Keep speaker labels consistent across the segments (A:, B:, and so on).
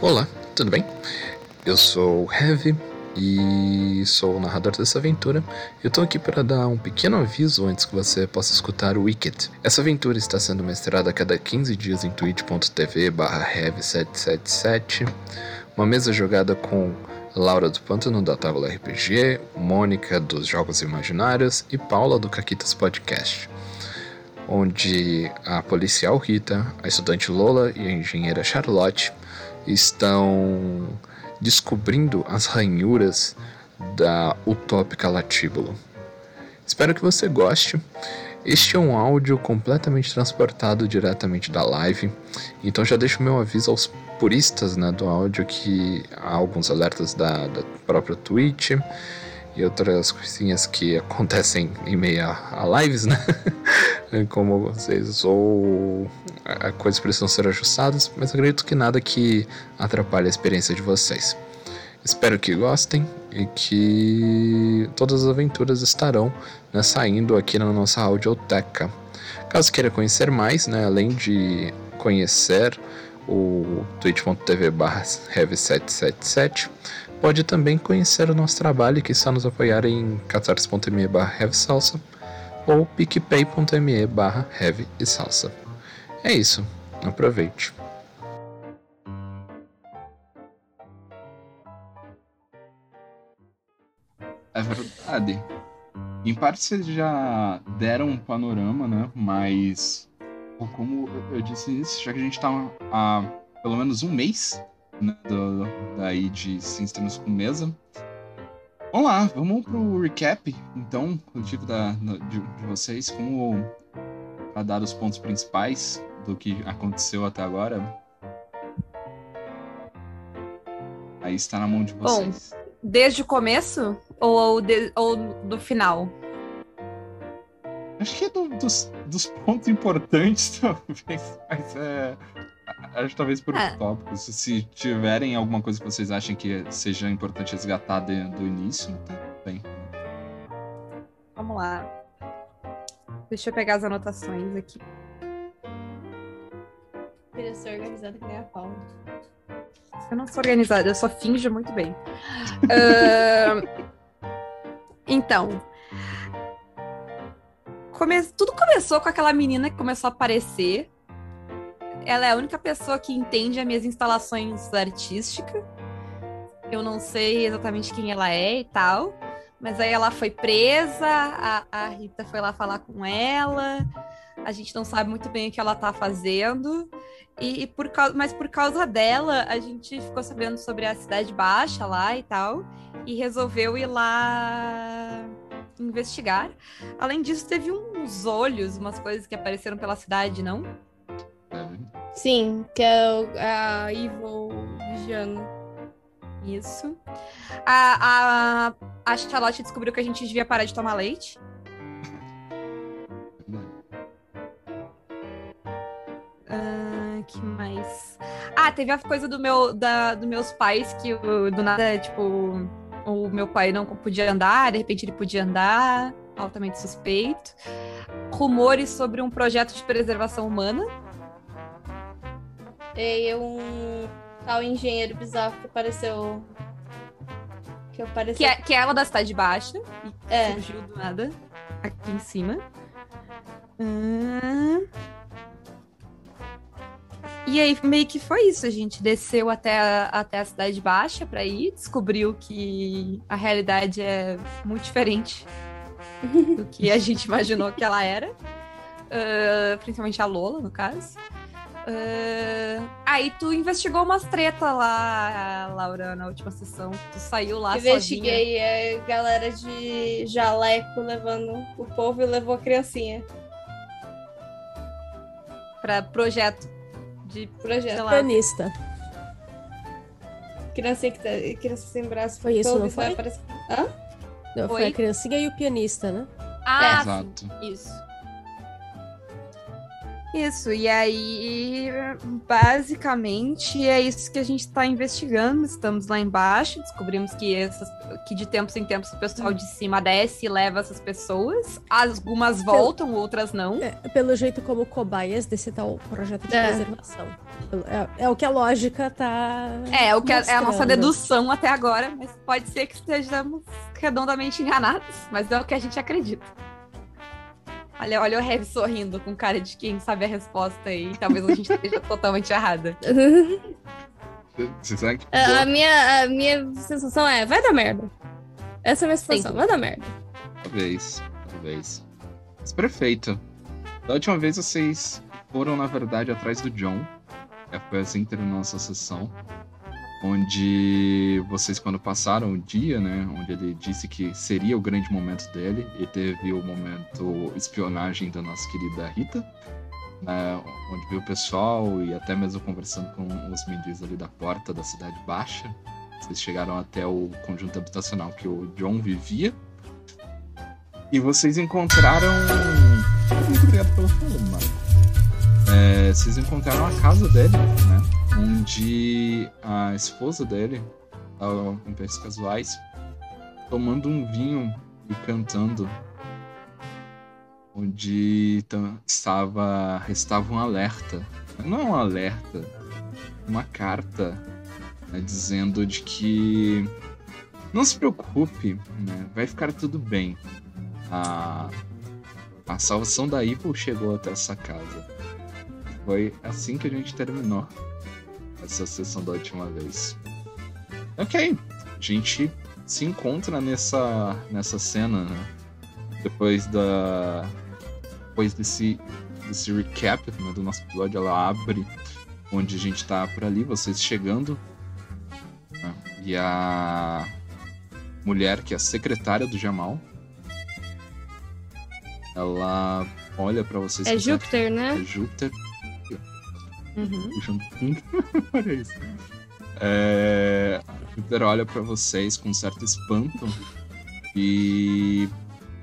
A: Olá, tudo bem? Eu sou o Heavy e sou o narrador dessa aventura. Eu tô aqui para dar um pequeno aviso antes que você possa escutar o Wicked. Essa aventura está sendo mestrada a cada 15 dias em twitch.tv heavy777, uma mesa jogada com Laura do Pântano da Tábua RPG, Mônica dos Jogos Imaginários e Paula do Caquitas Podcast onde a policial Rita, a estudante Lola e a engenheira Charlotte estão descobrindo as ranhuras da utópica Latíbulo. Espero que você goste. Este é um áudio completamente transportado diretamente da live, então já deixo meu aviso aos puristas né, do áudio que há alguns alertas da, da própria Twitch e outras coisinhas que acontecem em meio a, a lives, né? Como vocês, ou coisas precisam ser ajustadas, mas acredito que nada que atrapalhe a experiência de vocês. Espero que gostem e que todas as aventuras estarão né, saindo aqui na nossa audioteca. Caso queira conhecer mais, né, além de conhecer o twitch.tv barra 777 pode também conhecer o nosso trabalho que está nos apoiar em catarse.me barra ou picpay.me barra É isso, aproveite.
B: É verdade. Em parte vocês já deram um panorama, né? Mas, como eu disse já que a gente tá há pelo menos um mês né, do, daí de Sistemas com Mesa. Vamos lá, vamos pro recap, então, coletivo da, de, de vocês, como para dar os pontos principais do que aconteceu até agora. Aí está na mão de vocês.
C: Bom, desde o começo ou, ou, de, ou do final?
B: Acho que é do, dos, dos pontos importantes, talvez, mas é, Acho que talvez por é. tópicos. Se tiverem alguma coisa que vocês achem que seja importante resgatar de, do início, tá bem.
C: Vamos lá. Deixa eu pegar as anotações aqui.
D: Queria ser organizada que nem a Paula.
C: Eu não sou organizada, eu só finjo muito bem. uh... Então. Come... Tudo começou com aquela menina que começou a aparecer ela é a única pessoa que entende as minhas instalações artísticas. Eu não sei exatamente quem ela é e tal. Mas aí ela foi presa, a, a Rita foi lá falar com ela. A gente não sabe muito bem o que ela tá fazendo. E, e por causa, mas por causa dela, a gente ficou sabendo sobre a Cidade Baixa lá e tal. E resolveu ir lá investigar. Além disso, teve uns olhos, umas coisas que apareceram pela cidade, não?
D: Sim, que é a Evil vigiando.
C: Isso. A, a, a Charlotte descobriu que a gente devia parar de tomar leite. Uh, que mais? Ah, teve a coisa do meu, da, dos meus pais que do nada, tipo, o meu pai não podia andar, de repente ele podia andar, altamente suspeito. Rumores sobre um projeto de preservação humana
D: e um tal engenheiro bizarro que apareceu.
C: Que apareceu. Que é, que é ela da cidade baixa. E é. surgiu do nada. Aqui em cima. Hum... E aí, meio que foi isso. A gente desceu até a, até a cidade baixa para ir, descobriu que a realidade é muito diferente do que a gente imaginou que ela era. Uh, principalmente a Lola, no caso. Uh, aí tu investigou umas treta lá, Laura, na última sessão. Tu saiu lá
D: Investiguei a galera de jaleco levando o povo e levou a criancinha.
C: Pra projeto. De
D: projeto.
E: Pianista.
D: Criancinha que tá, criança sem braço.
E: Foi isso, não foi?
D: Parece... Hã?
E: Não, foi? foi a criancinha e o pianista, né?
C: Ah, é. Exato. isso. Isso, e aí, basicamente, é isso que a gente está investigando. Estamos lá embaixo, descobrimos que, essas, que de tempos em tempos o pessoal de cima desce e leva essas pessoas. Algumas voltam, outras não.
F: É, pelo jeito, como cobaias desse tal projeto de
E: É.
F: preservação. É, é o que a lógica tá.
C: É, é o que é a nossa dedução até agora, mas pode ser que estejamos redondamente enganados, mas é o que a gente acredita. Olha, olha o Heavy sorrindo com cara de quem sabe a resposta aí. Talvez a gente esteja totalmente errada.
B: Que
E: a, minha, a minha sensação é, vai dar merda. Essa é a minha sensação,
C: Sim.
E: vai dar merda.
B: Talvez, talvez. Mas perfeito. Da última vez vocês foram, na verdade, atrás do John. É, foi assim que terminou nossa sessão. Onde vocês, quando passaram o dia, né? Onde ele disse que seria o grande momento dele. E teve o momento espionagem da nossa querida Rita. Né, onde viu o pessoal e até mesmo conversando com os meninos ali da porta da Cidade Baixa. Vocês chegaram até o conjunto habitacional que o John vivia. E vocês encontraram. Muito obrigado pelo follow, mano. É, vocês encontraram a casa dele, né? Onde a esposa dele, com pés casuais, tomando um vinho e cantando. Onde tam- estava. estava um alerta. Não é um alerta, uma carta né, dizendo de que não se preocupe, né, vai ficar tudo bem. A, a salvação da Evil chegou até essa casa. Foi assim que a gente terminou essa sessão da última vez. Ok, a gente se encontra nessa, nessa cena, né? Depois da. Depois desse, desse recap né, do nosso episódio, ela abre onde a gente tá por ali, vocês chegando. né, E a mulher, que é a secretária do Jamal, ela olha pra vocês.
E: É
B: certo-
E: Júpiter, né?
B: É Júpiter.
C: Uhum.
B: Olha isso. É... a Júpiter olha pra vocês com um certo espanto e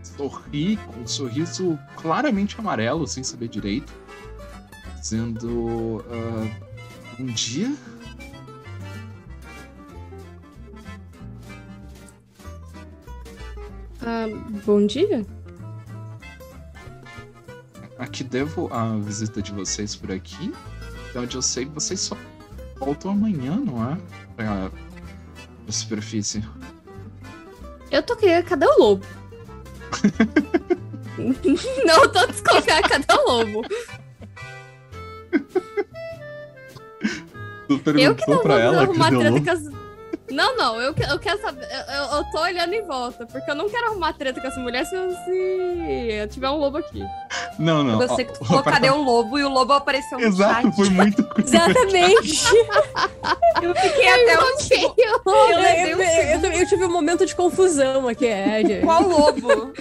B: sorri com um sorriso claramente amarelo, sem saber direito, dizendo: ah, Um dia
E: Ah, bom dia?
B: Aqui devo a visita de vocês por aqui. Então, onde eu sei, vocês só voltam amanhã, não é? Pra, pra superfície.
E: Eu tô querendo, cadê o lobo? Não, eu tô desconfiada, cadê o lobo?
B: Tu
E: Eu
B: perguntou
E: que não
B: pra
E: vou
B: ela
E: arrumar
B: cadê o lobo?
E: Não, não, eu, eu quero saber. Eu, eu- tô olhando em volta, porque eu não quero arrumar treta com essa mulher se, eu- se eu tiver um lobo aqui.
B: Não, não.
C: Você
B: o
C: falou, cadê o lobo? E o lobo apareceu no
B: Exato,
C: chat.
B: foi muito.
F: Exatamente!
C: Eu fiquei até
E: eu-
F: eu,
C: eu levei um
F: eu- eu- tive um momento de confusão aqui, é, gente.
C: qual lobo?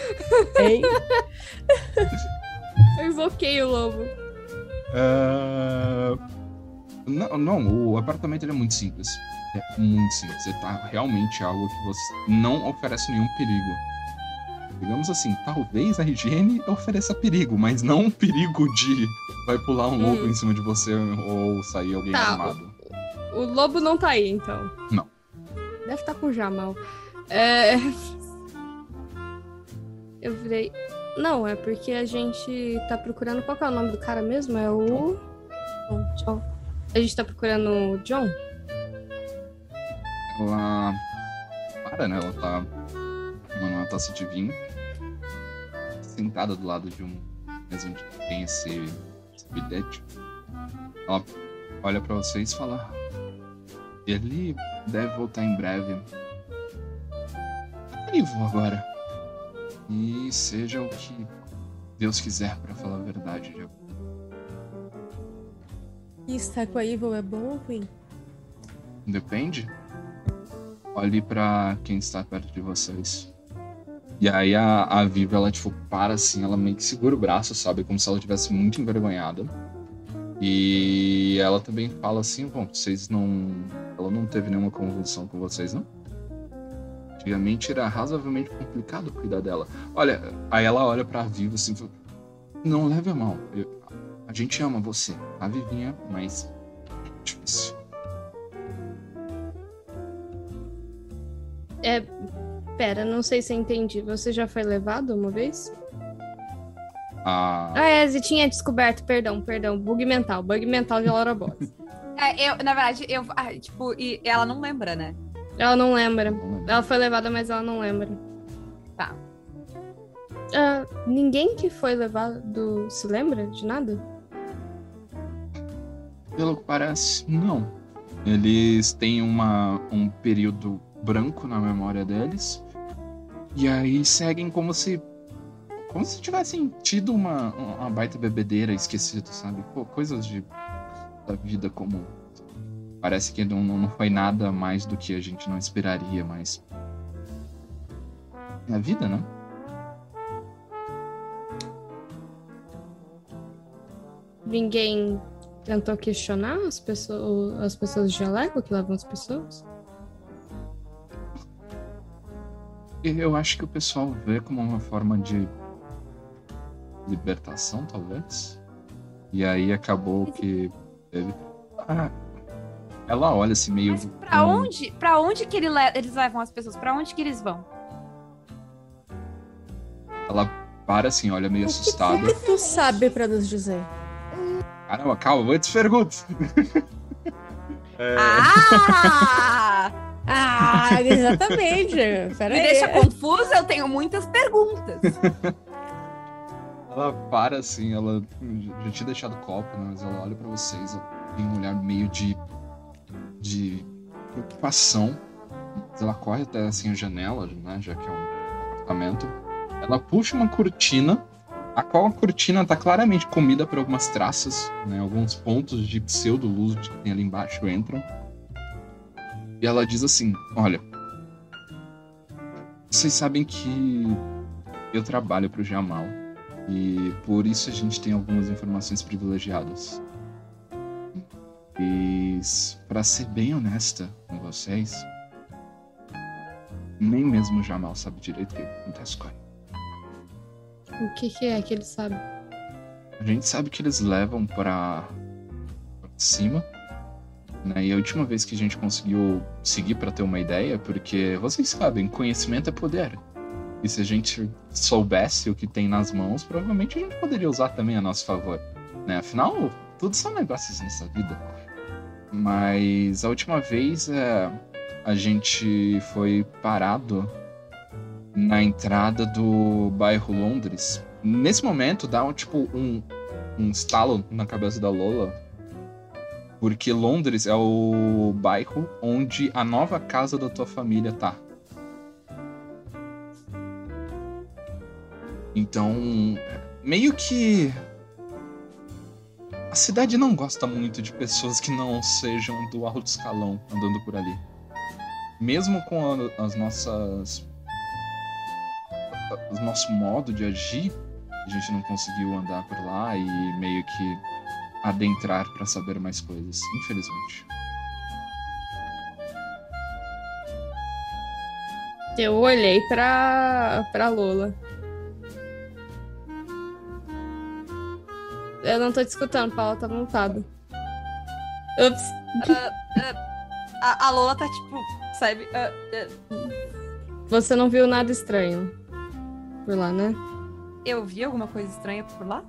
F: Hein?
E: eu invoquei o lobo.
B: Ah, Não, não, o apartamento é muito simples. É muito simples. Ele tá realmente algo que você não oferece nenhum perigo. Digamos assim, talvez a higiene ofereça perigo, mas não um perigo de vai pular um lobo
E: Hum.
B: em cima de você ou sair alguém
E: Tá,
B: armado.
E: O lobo não tá aí, então.
B: Não.
E: Deve estar com o Jamal. É... Eu virei. Não, é porque a gente tá procurando. Qual que é o nome do cara mesmo? É o. John. John. A gente tá procurando o John?
B: Ela para, né? Ela tá tomando uma taça de vinho, sentada do lado de um mesa onde tem esse, esse bilhete. Ela olha pra vocês e fala: Ele deve voltar em breve. Tá vivo agora. E seja o que Deus quiser, pra falar a verdade. Já.
F: E a Evil é bom ou ruim?
B: Depende. Olhe pra quem está perto de vocês. E aí a, a Viva, ela tipo, para assim, ela meio que segura o braço, sabe? Como se ela estivesse muito envergonhada. E ela também fala assim, bom, vocês não. Ela não teve nenhuma convulsão com vocês, não? Antigamente era razoavelmente complicado cuidar dela. Olha, aí ela olha pra Viva assim não leve a mal. Eu- A gente ama você, tá, Vivinha? Mas. é Difícil.
D: É. Pera, não sei se eu entendi. Você já foi levado uma vez?
B: Ah,
D: Ah, é, Zé tinha descoberto, perdão, perdão. Bug mental, bug mental de Laura Boss.
C: É, eu, na verdade, eu. ah, tipo, e ela não lembra, né?
D: ela não lembra. Ela foi levada, mas ela não lembra.
C: Tá.
D: Ah, ninguém que foi levado se lembra de nada?
B: Pelo que parece, não. Eles têm uma, um período branco na memória deles. E aí seguem como se. Como se tivessem tido uma, uma baita bebedeira esquecido, sabe? Pô, coisas de, da vida comum. Parece que não, não foi nada mais do que a gente não esperaria, mas. É a vida, né?
D: Ninguém tentou questionar as pessoas, as pessoas de jaleco que levam as pessoas?
B: Eu acho que o pessoal vê como uma forma de libertação, talvez. E aí acabou que teve. Ah, ela olha assim meio.
C: Mas pra onde? Pra onde que ele le- eles levam as pessoas? Pra onde que eles vão?
B: Ela para assim, olha meio
E: O que
B: assustada.
E: que tu sabe pra nos dizer?
B: Caramba, calma, antes pergunta. É,
C: Ah!
E: Ah, exatamente. Pera
C: Me
E: aí.
C: deixa confusa, eu tenho muitas perguntas.
B: Ela para assim, ela já tinha deixado o copo, né? Mas ela olha pra vocês, ela tem um olhar meio de. de preocupação. Ela corre até assim a janela, né? Já que é um apartamento. Ela puxa uma cortina, a qual a cortina tá claramente comida por algumas traças, né? Alguns pontos de pseudo-luz que tem ali embaixo entram. E ela diz assim: Olha, vocês sabem que eu trabalho pro Jamal. E por isso a gente tem algumas informações privilegiadas. E para ser bem honesta com vocês, nem mesmo o Jamal sabe direito o que acontece com ele.
D: O que, que é que ele sabe?
B: A gente sabe que eles levam para cima, né? E a última vez que a gente conseguiu seguir para ter uma ideia, porque vocês sabem, conhecimento é poder. E se a gente soubesse o que tem nas mãos, provavelmente a gente poderia usar também a nosso favor, né? Afinal, tudo são negócios nessa vida. Mas a última vez é, a gente foi parado na entrada do bairro Londres. Nesse momento dá um tipo um, um estalo na cabeça da Lola. Porque Londres é o bairro onde a nova casa da tua família tá. Então, meio que a cidade não gosta muito de pessoas que não sejam do alto escalão andando por ali. Mesmo com a- as nossas o nosso modo de agir, a gente não conseguiu andar por lá e meio que adentrar pra saber mais coisas, infelizmente.
D: Eu olhei pra, pra Lola. Eu não tô te escutando, Paula tá montada. Ups.
C: A, a Lola tá tipo, sabe? ah,
D: Você não viu nada estranho por lá, né?
C: eu vi alguma coisa estranha por lá?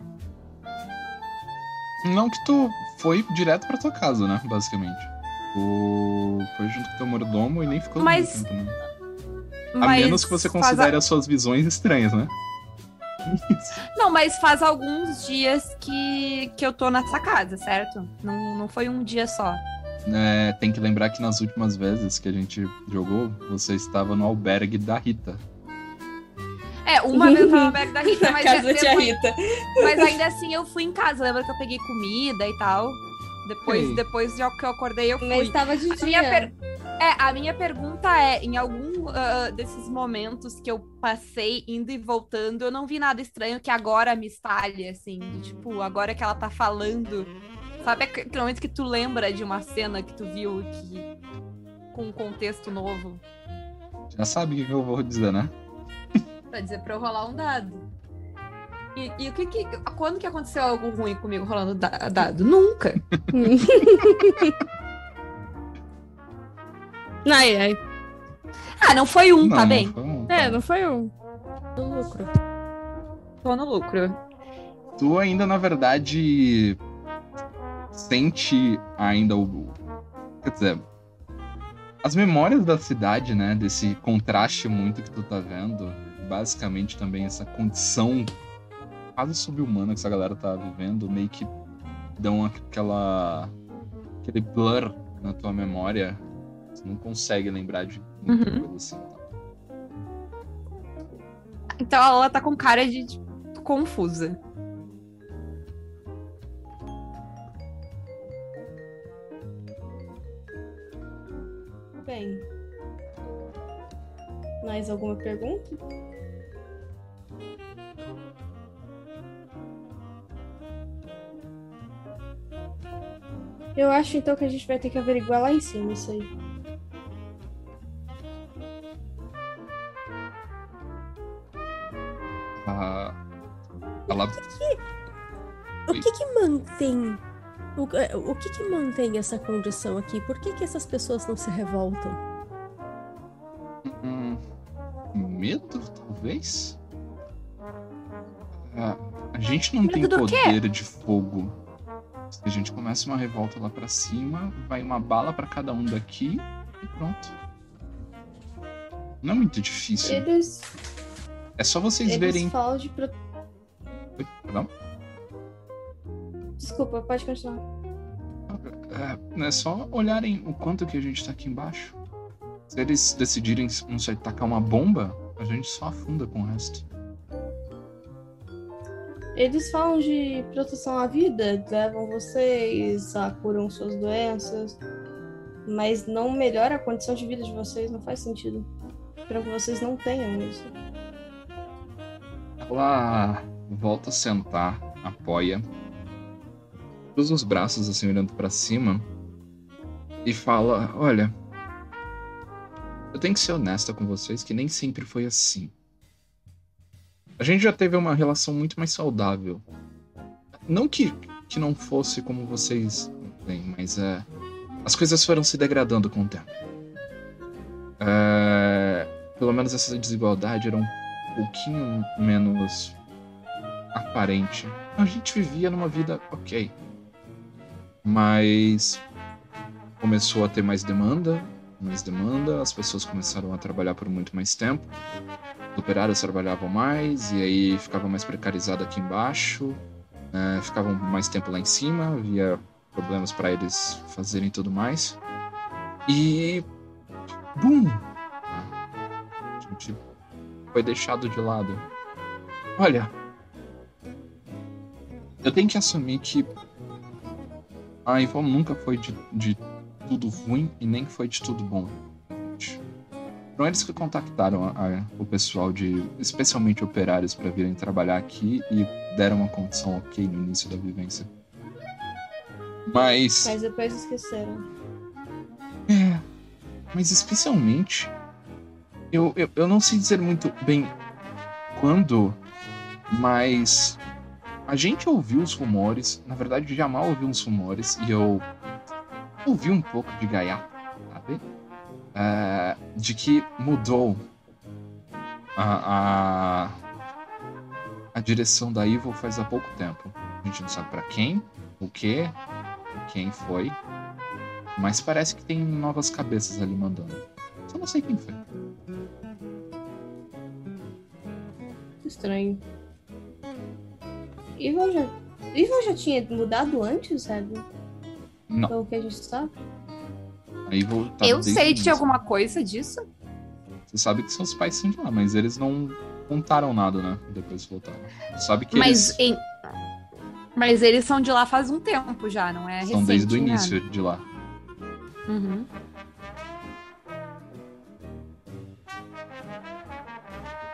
B: Não que tu foi direto pra tua casa, né, basicamente. Tu foi junto com teu mordomo e nem ficou
C: Mas-
B: muito tempo, né? A
C: Mas
B: menos que você
C: faz a-
B: considere as suas visões estranhas, né?
C: Não, mas faz alguns dias que, que eu tô nessa casa, certo? Não, não foi um dia só.
B: É, tem que lembrar que nas últimas vezes que a gente jogou, você estava no albergue da Rita.
C: É, uma vez eu tava albergue da Rita, mas,
D: Casa da tia
C: depois-
D: Rita.
C: mas ainda assim eu fui em casa. Lembra que eu peguei comida e tal? Depois,
B: Sim.
C: depois de que eu acordei, eu fui.
D: Mas tava de
C: A
D: dia.
C: minha, per- é, a minha pergunta é: em algum ah, desses momentos que eu passei indo e voltando, eu não vi nada estranho que agora me estalhe, assim. de, tipo, agora que ela tá falando. Sabe aquele momento que tu lembra de uma cena que tu viu que, com um contexto novo?
B: Já sabe o que eu vou dizer, né?
C: Pra dizer pra eu rolar um dado. E, e o que que. Quando que aconteceu algo ruim comigo rolando da- dado? Nunca.
E: Ai, ai.
C: Ah, não foi um,
B: Não,
C: tá bem?
B: um-
E: É, não foi um. Do lucro.
C: Tô no lucro.
B: Tu ainda, na verdade, sente ainda o. Quer dizer, as memórias da cidade, né? Desse contraste muito que tu tá vendo. Basicamente também essa condição quase sobre-humana que essa galera tá vivendo, meio que dão aquela. aquele blur na tua memória. Você não consegue lembrar de muita
C: Uhum.
B: coisa assim.
C: Então ela tá com cara de tipo, confusa.
E: Bem. Mais alguma pergunta? Eu acho então que a gente vai ter que averiguar lá em cima isso aí.
B: Ah, ela
F: O que que mantém... O, é, o que que mantém essa condição aqui? Por que que essas pessoas não se revoltam?
B: Hum, medo, talvez? Ah, a gente não tem
C: Medo do
B: poder de fogo. Se a gente começa uma revolta lá pra cima, vai uma bala pra cada um daqui e pronto. Não é muito difícil.
E: Eles,
B: É só vocês
E: eles
B: verem.
E: falam de. Pro...
B: Oi, Perdão?
E: Desculpa, pode continuar.
B: É, é só olharem o quanto que a gente tá aqui embaixo. Se eles decidirem, não sei, tacar uma bomba, a gente só afunda com o resto.
E: Eles falam de proteção à vida, levam vocês, a curam suas doenças, mas não melhora a condição de vida de vocês, não faz sentido. Espero que vocês não tenham isso.
B: Ela volta a sentar, apoia, cruza os braços assim olhando pra cima e fala: Olha, eu tenho que ser honesta com vocês que nem sempre foi assim. A gente já teve uma relação muito mais saudável. Não que, que não fosse como vocês têm, mas é, as coisas foram se degradando com o tempo. É, pelo menos essa desigualdade era um pouquinho menos aparente. A gente vivia numa vida ok. Mas começou a ter mais demanda, mais demanda, as pessoas começaram a trabalhar por muito mais tempo. Os operários trabalhavam mais e aí ficava mais precarizado aqui embaixo. né, ficavam mais tempo lá em cima, havia problemas para eles fazerem tudo mais. E. Bum! A gente foi deixado de lado. Olha, eu tenho que assumir que a Ivone nunca foi de, de tudo ruim e nem foi de tudo bom. Foram eles que contactaram a- a- o pessoal de, especialmente operários, para virem trabalhar aqui e deram uma condição ok no início da vivência. Mas
E: Mas depois esqueceram.
B: é, mas especialmente, eu, eu, eu não sei dizer muito bem quando, mas a gente ouviu os rumores, na verdade, Jamal ouviu uns rumores e eu ouvi um pouco de gaiato, sabe? É, de que mudou a, a, a direção da Evil faz há pouco tempo. A gente não sabe pra quem, o que, quem foi. Mas parece que tem novas cabeças ali mandando. Só não sei quem foi.
E: Estranho. Ivan já. Já tinha mudado antes, sabe?
B: Não,
E: Pelo que a gente sabe.
B: aí vou. tá
C: Eu sei de alguma coisa disso.
B: Você sabe que seus pais são de lá, mas eles não contaram nada, né? Depois voltaram. Você sabe que
C: Mas,
B: eles
C: em... mas eles são de lá faz um tempo já, não é
B: são
C: recente
B: desde o
C: nada.
B: início de lá.
C: Uhum.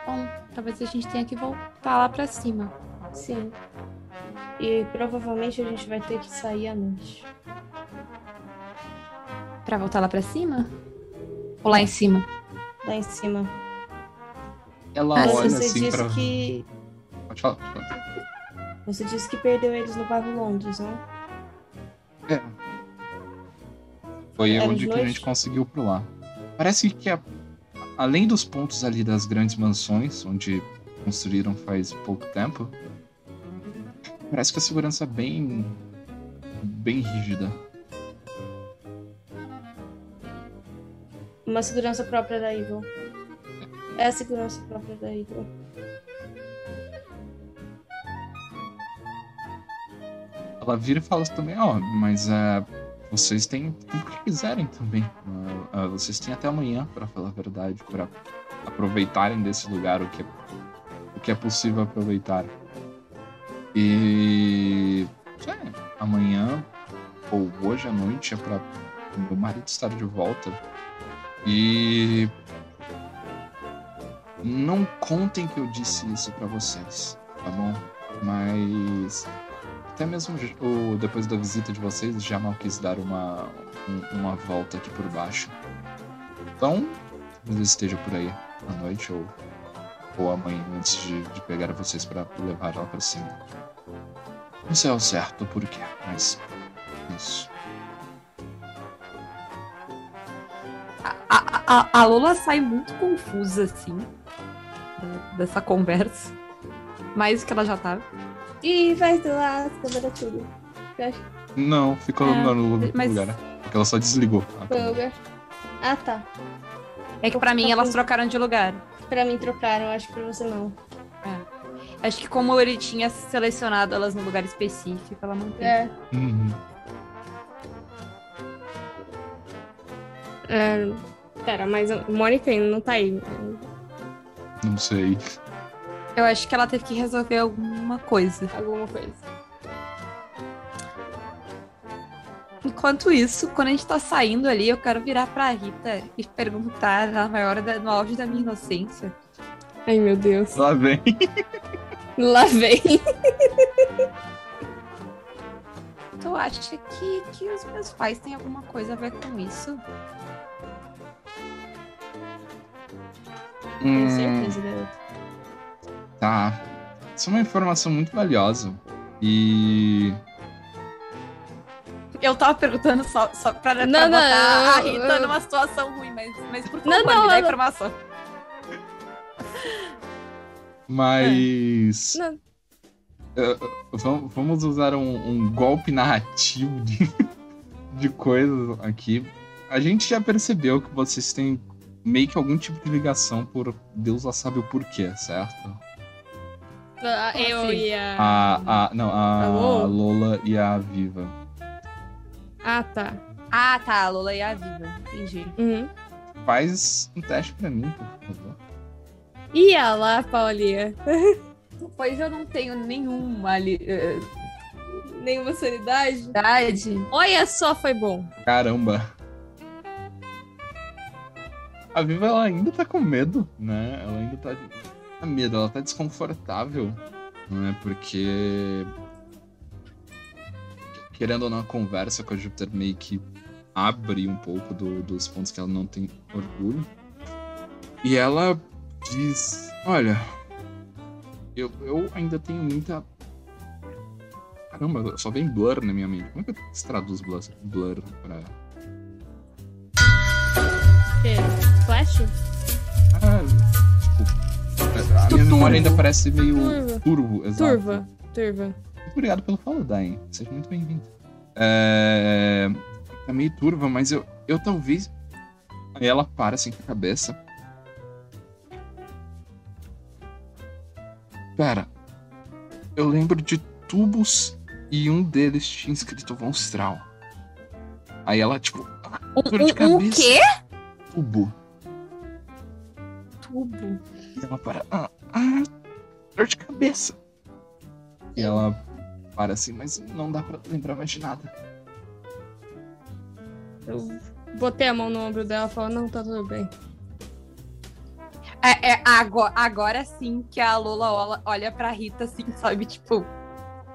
C: Bom, talvez a gente tenha que voltar lá pra cima.
E: Sim. E provavelmente a gente vai ter que sair à noite.
C: Pra voltar lá pra cima? Ou lá em cima?
E: Lá em cima.
B: Ela
C: Ah,
B: olha
E: você
B: assim
E: disse
B: pra.
E: que.
B: Pode falar, pode falar.
E: Você disse que perdeu eles no bairro Londres, não?
B: É. Foi
E: Era
B: onde
E: de
B: que a gente conseguiu por lá. Parece que a- além dos pontos ali das grandes mansões, onde construíram faz pouco tempo, parece que a segurança é bem. bem rígida.
E: Uma segurança própria da Evil. É a segurança própria da Evil.
B: Ela vira e fala também, ó, mas é, vocês têm tempo que quiserem também. Ah, ah, vocês têm até amanhã, pra falar a verdade, pra aproveitarem desse lugar o que é, o que é possível aproveitar. E é, amanhã ou hoje à noite é pra meu marido estar de volta. E não contem que eu disse isso pra vocês, tá bom? Mas até mesmo o, depois da visita de vocês, já mal quis dar uma, um- uma volta aqui por baixo. Então, talvez esteja por aí à noite ou, ou amanhã antes de, de pegar vocês para levar ela para cima. Não sei ao certo o porquê, mas isso.
C: A, a, a Lola sai muito confusa, assim, dessa conversa. Mais do que ela já tava.
E: Ih, vai do lado, câmera tudo.
B: Não, ficou
C: É,
B: no, no
C: mas-
B: lugar. Porque ela só desligou. a câmera.
E: Fuga. Ah, tá.
C: É que pra mim elas trocaram de lugar.
E: Pra mim trocaram, acho que pra você não.
C: Acho que como ele tinha selecionado elas no lugar específico, ela não tem.
E: É.
B: Uhum.
E: É... Pera, mas a Mônica ainda não tá aí.
B: Não sei.
C: Eu acho que ela teve que resolver alguma coisa.
E: Alguma coisa.
C: Enquanto isso, quando a gente tá saindo ali, eu quero virar pra Rita e perguntar, na maior da, no auge da minha inocência.
E: Ai, meu Deus.
B: Lá vem.
E: Lá vem.
C: Tu acha que, que os meus pais têm alguma coisa a ver com isso?
B: Hum,
E: certeza, garoto.
B: Tá. Isso é uma informação muito valiosa. E.
C: Eu tava perguntando só, só pra, pra
E: Não, não,
C: botar a
E: eu-
C: Rita
E: eu-
C: numa situação ruim, mas, mas por favor,
E: Não, não,
C: me dá a informação.
B: Mas.
E: Não.
B: vam- vamos usar um, um golpe narrativo de, de coisas aqui. A gente já percebeu que vocês têm meio que algum tipo de ligação por Deus lá sabe o porquê, certo?
E: Ah, Eu
C: assim?
E: e a.
B: A, a, não, a,
E: A Lola?
B: E a Viva.
E: Ah, tá.
C: Ah, tá, a Lola e a Viva. Entendi.
E: Uhum.
B: Faz um teste pra mim, por favor.
E: Ia lá, Paulinha.
C: Pois eu não tenho nenhuma ali. eh,
E: Nenhuma sanidade?
C: idade.
E: Olha só, foi bom.
B: Caramba. A Viva ela ainda tá com medo, né? Ela ainda tá com medo, ela tá desconfortável, né? Porque querendo ou não a conversa com a Júpiter meio que abre um pouco do- dos pontos que ela não tem orgulho. E ela diz, olha, eu, eu ainda tenho muita Caramba, só vem blur na minha mente. Como é que se traduz blur, blur pra.
E: Que? Flash?
B: Ah, tipo. A minha memória ainda parece meio
E: Turva.
B: turvo, exato.
E: Turva. Turva.
B: Muito obrigado pelo follow, Dain. Seja muito bem-vindo. É... Tá meio turva, mas eu, eu talvez. Aí ela para assim com a cabeça. Pera. Eu lembro de tubos e um deles tinha escrito Vonstral. Aí ela, tipo,
C: Um, um- um
B: cabeça.
C: quê?
B: tubo.
C: Tubo.
B: E ela para. Ah, ah, dor de cabeça. E ela para assim, mas não dá pra lembrar mais de nada.
E: Eu botei a mão no ombro dela e falei, não, tá tudo bem.
C: É, é, agora, agora sim que a Lola olha, olha pra Rita assim, sabe? Tipo,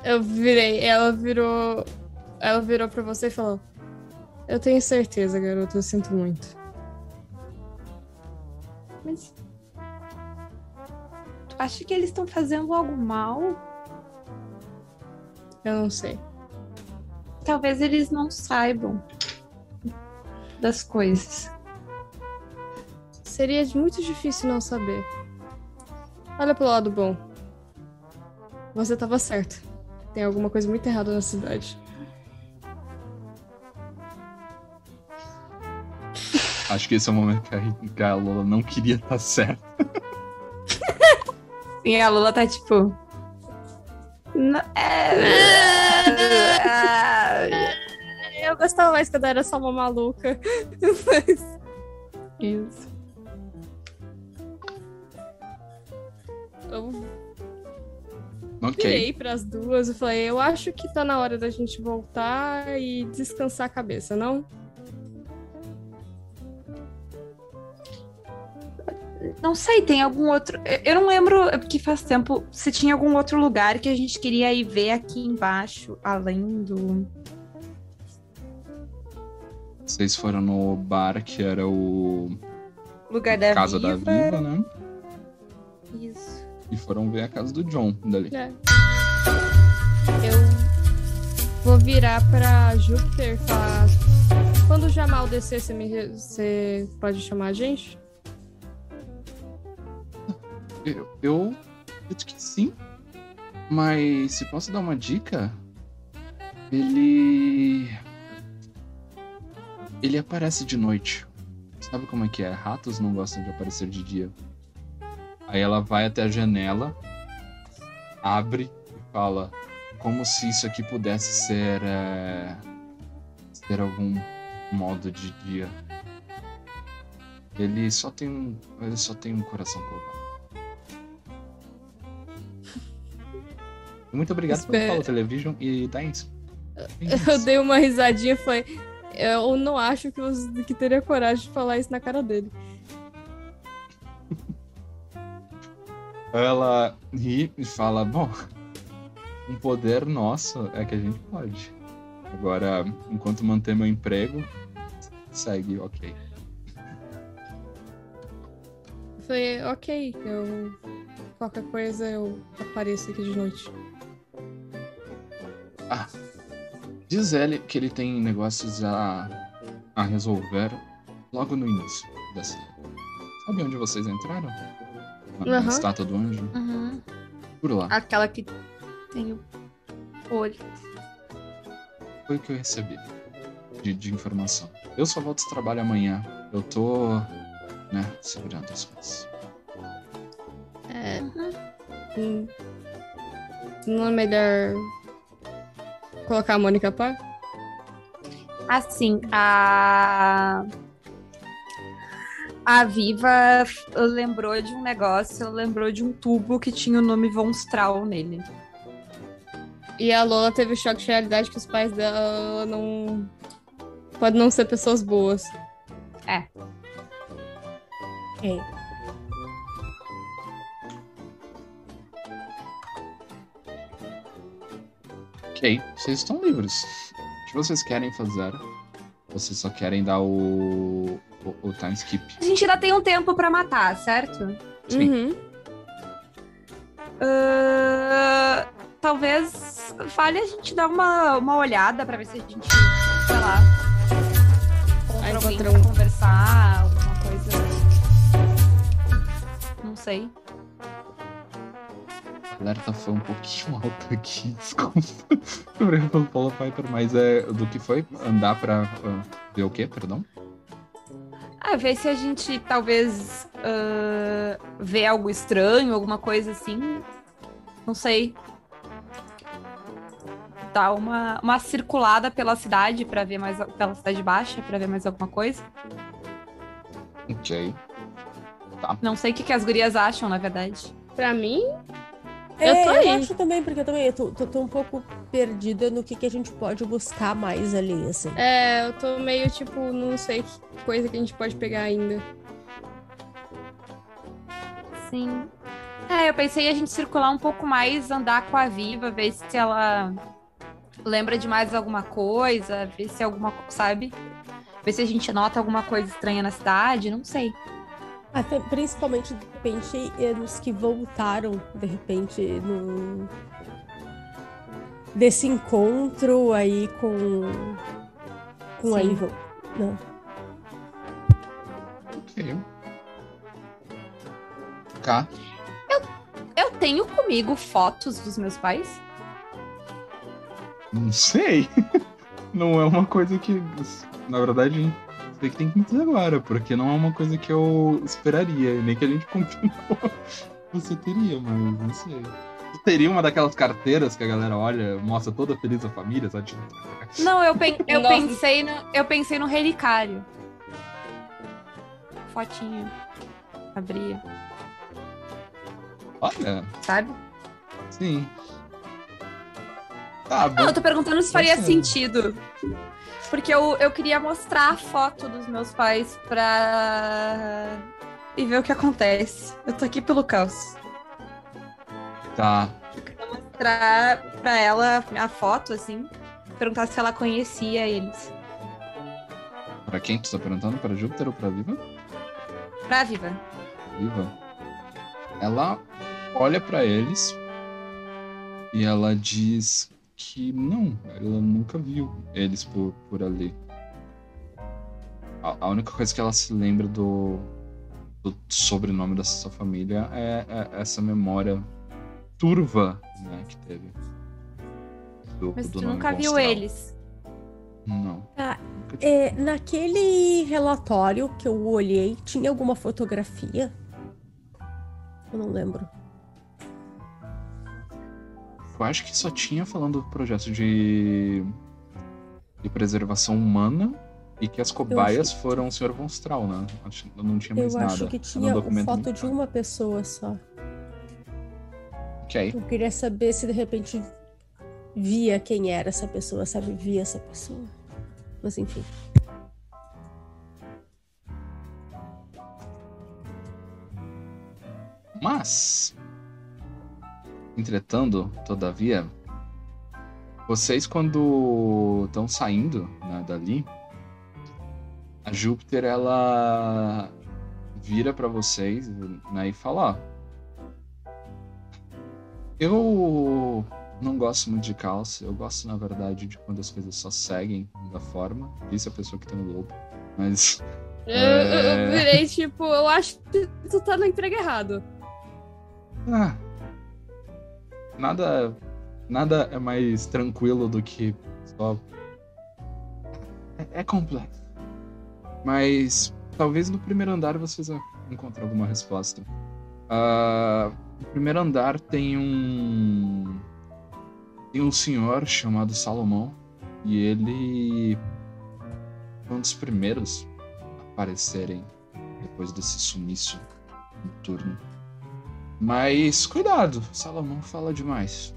E: Eu virei, ela virou. Ela virou pra você e falou: Eu tenho certeza, garoto, eu sinto muito.
C: mas. Tu acha que eles estão fazendo algo mal?
E: Eu não sei.
C: Talvez eles não saibam das coisas.
E: Seria muito difícil não saber. Olha pelo lado bom. Você tava certo. Tem alguma coisa muito errada na cidade.
B: Acho que esse é o momento que a, que a Lola não queria estar certa.
C: E a Lula tá tipo. "N- é-
E: Eu gostava mais quando eu era só uma maluca. Mas
C: Isso.
E: eu
B: Ok.
E: virei pras duas e falei, eu acho que tá na hora da gente voltar e descansar a cabeça, não?
C: Não sei, tem algum outro. eu- não lembro, é porque faz tempo, se tinha algum outro lugar que a gente queria ir ver aqui embaixo, além do.
B: Vocês foram no bar que era o
C: Lugar da
B: Casa
C: Viva.
B: da Viva, né?
C: Isso.
B: E foram ver a casa do John dali.
E: É. Eu vou virar pra Júpiter e falar. Quando o Jamal descer, você, me você pode chamar a gente?
B: Eu, eu que sim. Mas se posso dar uma dica, ele. Ele aparece de noite. Sabe como é que é? Ratos não gostam de aparecer de dia. Aí ela vai até a janela, abre e fala como se isso aqui pudesse ser. é, ser algum modo de dia. Ele só tem um. Ele só tem um coração cortado. Muito obrigado pelo
E: Espera.
B: Follow Television e Dains.
E: Eu dei uma risadinha e falei. Eu não acho que, você, que teria coragem de falar isso na cara dele.
B: Ela ri e fala: Bom, um poder nosso é que a gente pode. Agora, enquanto manter meu emprego, segue, ok.
E: Falei, ok, eu. Qualquer coisa eu apareço aqui de noite.
B: Ah, diz ele que ele tem negócios a, a resolver logo no início dessa. Sabe onde vocês entraram? Na,
E: Aham.
B: estátua do anjo?
C: Uhum.
B: Por lá.
C: Aquela que tem o olho.
B: Foi o que eu recebi de, de informação. Eu só volto ao trabalho amanhã. Eu tô, né, segurando as coisas.
E: É. hum, Não é melhor colocar a Mônica par?
C: Assim, a. A Viva lembrou de um negócio, ela lembrou de um tubo que tinha o nome Von Strahl nele.
E: E a Lola teve o choque de realidade que os pais dela não. Podem não ser pessoas boas.
F: É.
B: Ok, vocês estão livres. O que vocês querem fazer? Vocês só querem dar o, o, o time skip.
C: A gente ainda tem um tempo pra matar, certo?
B: Sim.
E: Uhum.
C: Ahn, talvez vale a gente dar uma, uma olhada pra ver se a gente, sei lá, encontra alguém pra
E: um-
C: conversar, alguma coisa. Não sei.
B: A alerta foi um pouquinho alta aqui, desculpa. Obrigado pelo Paulo Piper, mas é do que foi? Andar pra ah, ver o quê, perdão?
C: Ah, ver se a gente talvez ah, vê algo estranho, alguma coisa assim. Não sei. Dar uma, uma circulada pela cidade para ver mais pela cidade baixa para ver mais alguma coisa.
B: Ok.
C: Não sei o que, que as gurias acham, na verdade.
E: Pra mim,
F: É,
E: Eu tô aí.
F: acho também, porque eu também eu tô, tô- tô um pouco perdida no que, que a gente pode buscar mais ali, assim.
E: é, eu tô meio tipo, não sei que coisa que a gente pode pegar ainda.
C: Sim. É, eu pensei em a gente circular um pouco mais, andar com a Viva, ver se ela lembra de mais alguma coisa, ver se alguma, sabe? Ver se a gente nota alguma coisa estranha na cidade, não sei.
F: Até, principalmente, de repente, nos que voltaram, de repente, no... desse encontro aí com, com a. Ivan. Não.
B: Ok. Cá.
C: Eu tenho comigo fotos dos meus pais.
B: Não sei. Não é uma coisa que, na verdade, sei que tem que me dizer agora, porque não é uma coisa que eu esperaria, nem que a gente combinou. Você teria, mas não sei. Tu teria uma daquelas carteiras que a galera olha, mostra toda feliz a família, sabe?
C: Não, eu, pen- eu pensei no, eu pensei no relicário. Fotinho. Abria,
B: Olha,
C: sabe?
B: sim. Tá,
C: Não,
B: bom.
C: eu tô perguntando se faria sentido. Porque eu, eu queria mostrar a foto dos meus pais pra. e ver o que acontece. Eu tô aqui pelo caos.
B: Tá.
C: Mostrar pra ela a foto, assim. Perguntar se ela conhecia eles.
B: Pra quem tu tá perguntando? Pra Júpiter ou pra Viva?
C: Pra Viva.
B: Viva. Ela olha pra eles e ela diz que não, ela nunca viu eles por, por ali. A, a única coisa que ela se lembra do, do sobrenome dessa família é, é essa memória turva né, que teve. Do,
C: Mas
B: do
C: tu nunca viu eles.
B: Não.
F: Ah. É, naquele relatório que eu olhei, tinha alguma fotografia? Eu não lembro.
B: Eu acho que só tinha falando do projeto de, de preservação humana e que as cobaias
F: que-
B: foram o Sr. Von Strahl, né? Acho não tinha mais
F: Eu
B: nada.
F: acho que
B: um
F: tinha
B: documento
F: foto de uma pessoa só.
B: Ok.
F: Eu queria saber se de repente via quem era essa pessoa, sabe? Via essa pessoa. Mas enfim.
B: Mas, entretanto, todavia, vocês quando estão saindo né, dali, a Júpiter ela vira pra vocês né, e fala: ó, eu não gosto muito de caos, eu gosto na verdade de quando as coisas só seguem da forma. Isso é a pessoa que tem no lobo, mas
E: Eu, eu- eu
B: É.
E: virei, tipo, eu acho que tu tá no emprego errado.
B: Ah, nada, nada é mais tranquilo do que só. É, é complexo. Mas talvez no primeiro andar vocês encontrem alguma resposta. Ah, no primeiro andar tem um. Tem um senhor chamado Salomão. E ele. foi um dos primeiros a aparecerem depois desse sumiço noturno. Mas cuidado, Salomão fala demais.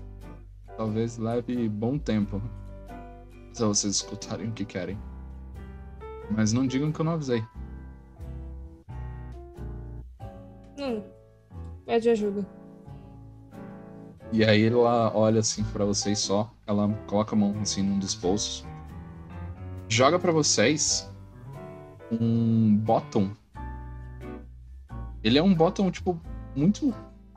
B: Talvez leve bom tempo se vocês escutarem o que querem. Mas não digam que eu não avisei.
E: Hum. Pede ajuda.
B: E aí ela olha assim pra vocês só, ela coloca a mão assim num dos bolsos, joga pra vocês um bottom. Ele é um bottom tipo muito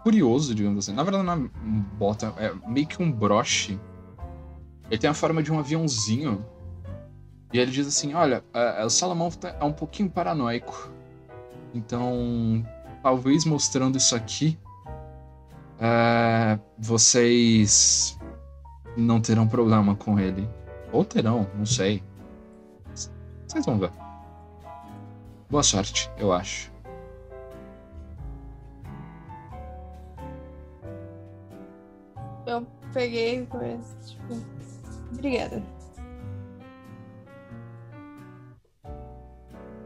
B: curioso, digamos assim. Na verdade não é bottom, é meio que um broche. Ele tem a forma de um aviãozinho. E ele diz assim: "Olha, o Salomão tá- é um pouquinho paranoico. Então, talvez mostrando isso aqui é, vocês não terão problema com ele. Ou terão, não sei. Vocês vão ver. Boa sorte, eu acho.
E: Eu peguei com esse, tipo. Obrigada.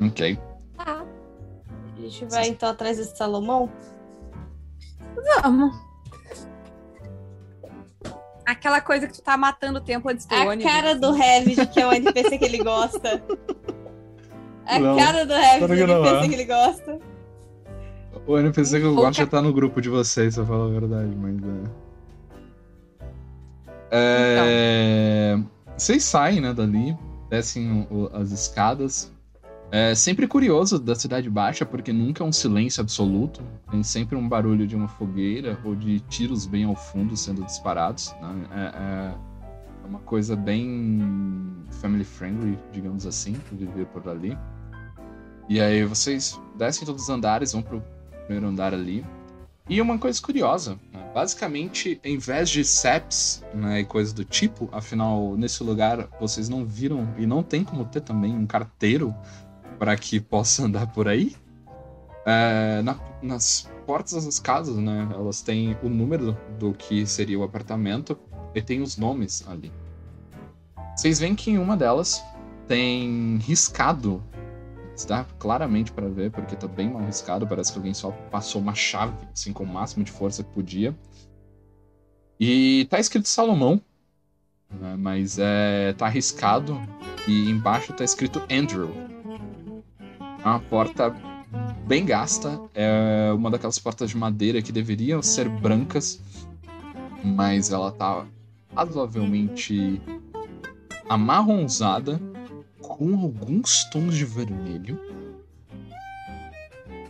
B: Ok.
E: A gente vai então atrás desse Salomão?
C: Vamos. Aquela coisa que tu tá matando o tempo antes do
E: A
C: ônibus.
E: cara do Heavy de que é o NPC que ele gosta. A
B: Não,
E: cara do do
B: que não
E: NPC
B: é.
E: que ele gosta.
B: O NPC que eu gosto
E: ca-
B: já tá no grupo de vocês, se eu falar a verdade, mas é. É, Vocês saem, né, dali, descem as escadas É sempre curioso da Cidade Baixa, porque nunca é um silêncio absoluto. Tem sempre um barulho de uma fogueira ou de tiros bem ao fundo sendo disparados. Né? É, é uma coisa bem family friendly, digamos assim, viver por ali. E aí vocês descem todos os andares, vão pro primeiro andar ali. E uma coisa curiosa, né? basicamente, em vez de SEPs né, e coisas do tipo, afinal, nesse lugar vocês não viram e não tem como ter também um carteiro para que possa andar por aí. É, na, nas portas das casas, né, elas têm o número do que seria o apartamento e tem os nomes ali. Vocês veem que em uma delas tem riscado dá claramente para ver, porque tá bem mal riscado. Parece que alguém só passou uma chave, assim, com o máximo de força que podia. E tá escrito Salomão, né? mas é, tá arriscado. E embaixo tá escrito Andrew. É uma porta bem gasta. É uma daquelas portas de madeira que deveriam ser brancas, mas ela tá razoavelmente amarronzada com alguns tons de vermelho.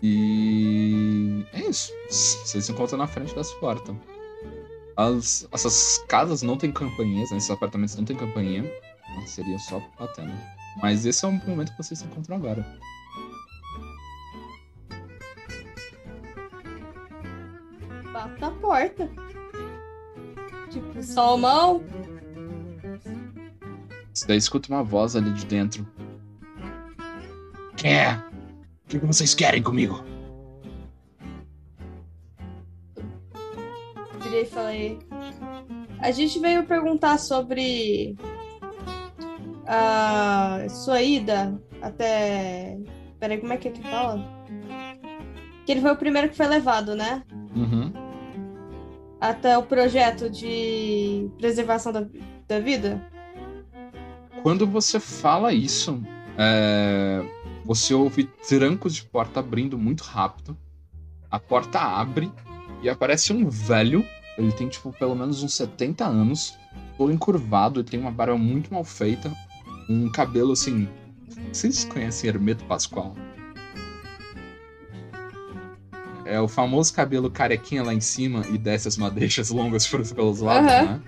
B: E é isso. Vocês se encontram na frente dessa porta. As, essas casas não têm campainhas, né? esses apartamentos não têm campainha. Seria só batendo. Mas esse é o momento que vocês se encontram agora.
D: Bata a porta. Tipo, salmão,
B: você daí escuta uma voz ali de dentro. Quem é? O que vocês querem comigo?
D: Virei e falei. A gente veio perguntar sobre a sua ida até. Peraí, como é que é que fala? Que ele foi o primeiro que foi levado, né?
B: Uhum.
D: Até o projeto de preservação da, da vida.
B: Quando você fala isso, é... você ouve trancos de porta abrindo muito rápido. A porta abre e aparece um velho. Ele tem, tipo, pelo menos uns 70 anos. Todo encurvado, ele tem uma barba muito mal feita. Um cabelo assim. Vocês conhecem Hermeto Pascoal? É o famoso cabelo carequinha lá em cima e desce as madeixas longas pelos lados, uhum. né?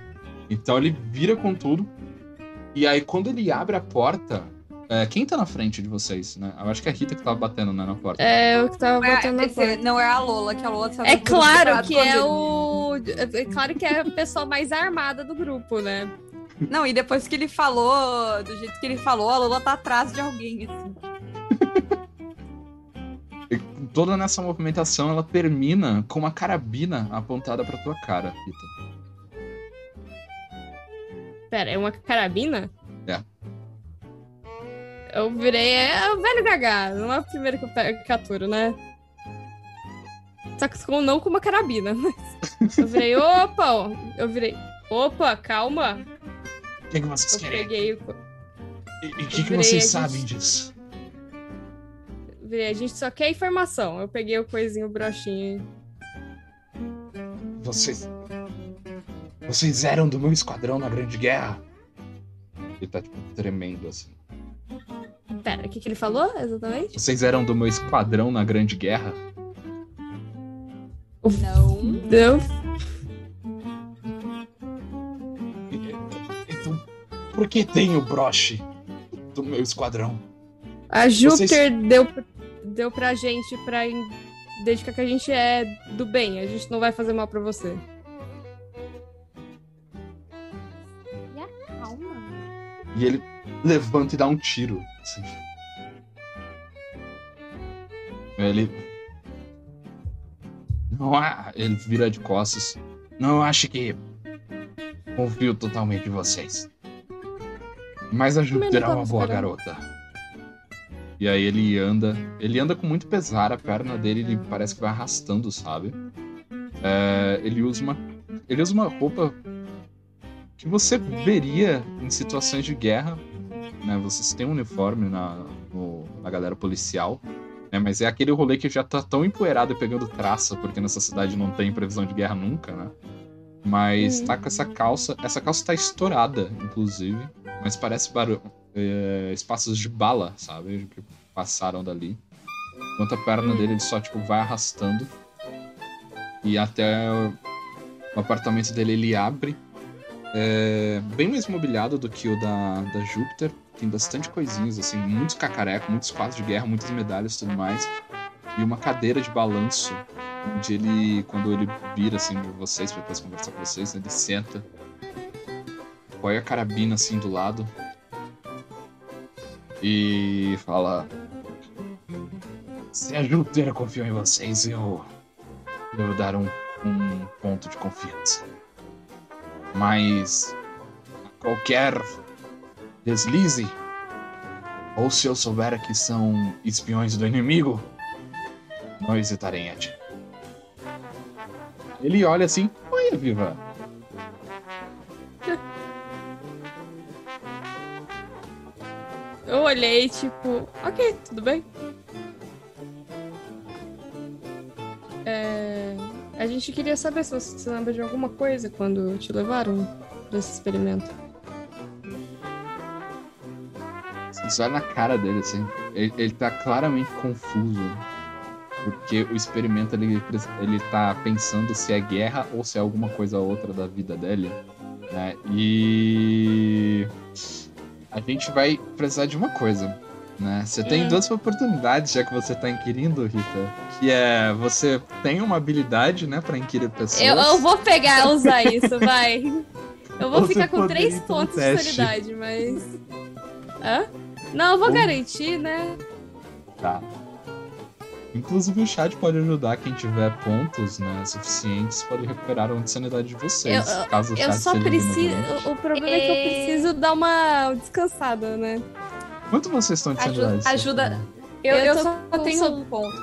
B: Então ele vira com tudo. E aí, quando ele abre a porta, é, quem tá na frente de vocês, né? Eu acho que é a Rita que tava batendo né, na porta.
E: É, eu que tava
C: não é
E: batendo
C: é,
E: na porta.
C: Não é a Lola, que a Lola tá
E: É claro que é o. É claro que é a pessoa mais armada do grupo, né?
C: Não, e depois que ele falou, do jeito que ele falou, a Lola tá atrás de alguém, assim.
B: Toda nessa movimentação, ela termina com uma carabina apontada pra tua cara, Rita.
E: Pera, é uma carabina?
B: É.
E: Eu virei. É o velho Gagá, não é o primeiro que eu capturo, né? Só que com, não com uma carabina. Mas eu virei, opa! Eu virei, opa, calma!
B: O que, que vocês
E: eu
B: querem?
E: Peguei o...
B: E o que, que vocês sabem gente... disso?
E: Virei, a gente só quer informação. Eu peguei o coisinho, o brochinho.
B: Vocês. Vocês eram do meu esquadrão na Grande Guerra? Ele tá, tipo, tremendo assim.
E: Pera, o que, que ele falou exatamente?
B: Vocês eram do meu esquadrão na Grande Guerra?
C: Não.
E: Não.
B: Então, por que tem o broche do meu esquadrão?
E: A Júpiter Vocês... deu, deu pra gente pra dedicar que a gente é do bem. A gente não vai fazer mal pra você.
B: E ele levanta e dá um tiro. Assim. Ele. Não há. Ele vira de costas. Não acho que. Confio totalmente em vocês. Mas a Júpiter é uma boa garota. E aí ele anda. Ele anda com muito pesar, a perna dele ele parece que vai arrastando, sabe? É, ele usa uma. Ele usa uma roupa que você veria em situações de guerra. Né? Vocês têm um uniforme na, no, na galera policial, né? mas é aquele rolê que já tá tão empoeirado e pegando traça, porque nessa cidade não tem previsão de guerra nunca, né? Mas tá com essa calça. Essa calça tá estourada, inclusive. Mas parece barulho, é, espaços de bala, sabe? passaram dali. Enquanto a perna
E: Hum.
B: dele ele só tipo vai arrastando e até o apartamento dele ele abre. É bem mais mobiliado do que o da, da Júpiter. Tem bastante coisinhas, assim, muitos cacarecos, muitos quadros de guerra, muitas medalhas e tudo mais. E uma cadeira de balanço, onde ele, quando ele vira assim vocês, pra depois conversar com vocês, ele senta, põe a carabina assim do lado e fala: Se a Júpiter confiou em vocês, eu devo dar um, um ponto de confiança. Mas qualquer deslize, ou se eu souber que são espiões do inimigo, não hesitarei em atirar. Ele olha assim, oi, Viva.
E: Eu olhei, tipo, ok, tudo bem. É, A gente queria saber se você se lembra de alguma coisa quando te levaram desse experimento.
B: Você olha na cara dele, assim. Ele, ele tá claramente confuso. Porque o experimento ele, ele tá pensando se é guerra ou se é alguma coisa outra da vida dele. Né? E. A gente vai precisar de uma coisa. Né? Você tem
E: Hum.
B: duas oportunidades, já que você tá inquirindo, Rita. Que é você tem uma habilidade, né, pra inquirir pessoas.
E: Eu, eu vou pegar, usar isso, vai. Eu vou
B: Ou
E: ficar
B: você
E: com três pontos de sanidade, mas. Hã? Não, eu vou
B: Ou-
E: garantir, né?
B: Tá. Inclusive o chat pode ajudar quem tiver pontos né, suficientes pode recuperar a sanidade de vocês.
E: Eu-
B: caso o
E: Eu só preciso. o problema é que eu
C: É.
E: preciso dar uma descansada, né?
B: Quanto vocês estão de
C: Ajuda- ajuda-
E: Eu,
C: Eu,
E: tô-
C: só
E: eu
C: tenho um ponto.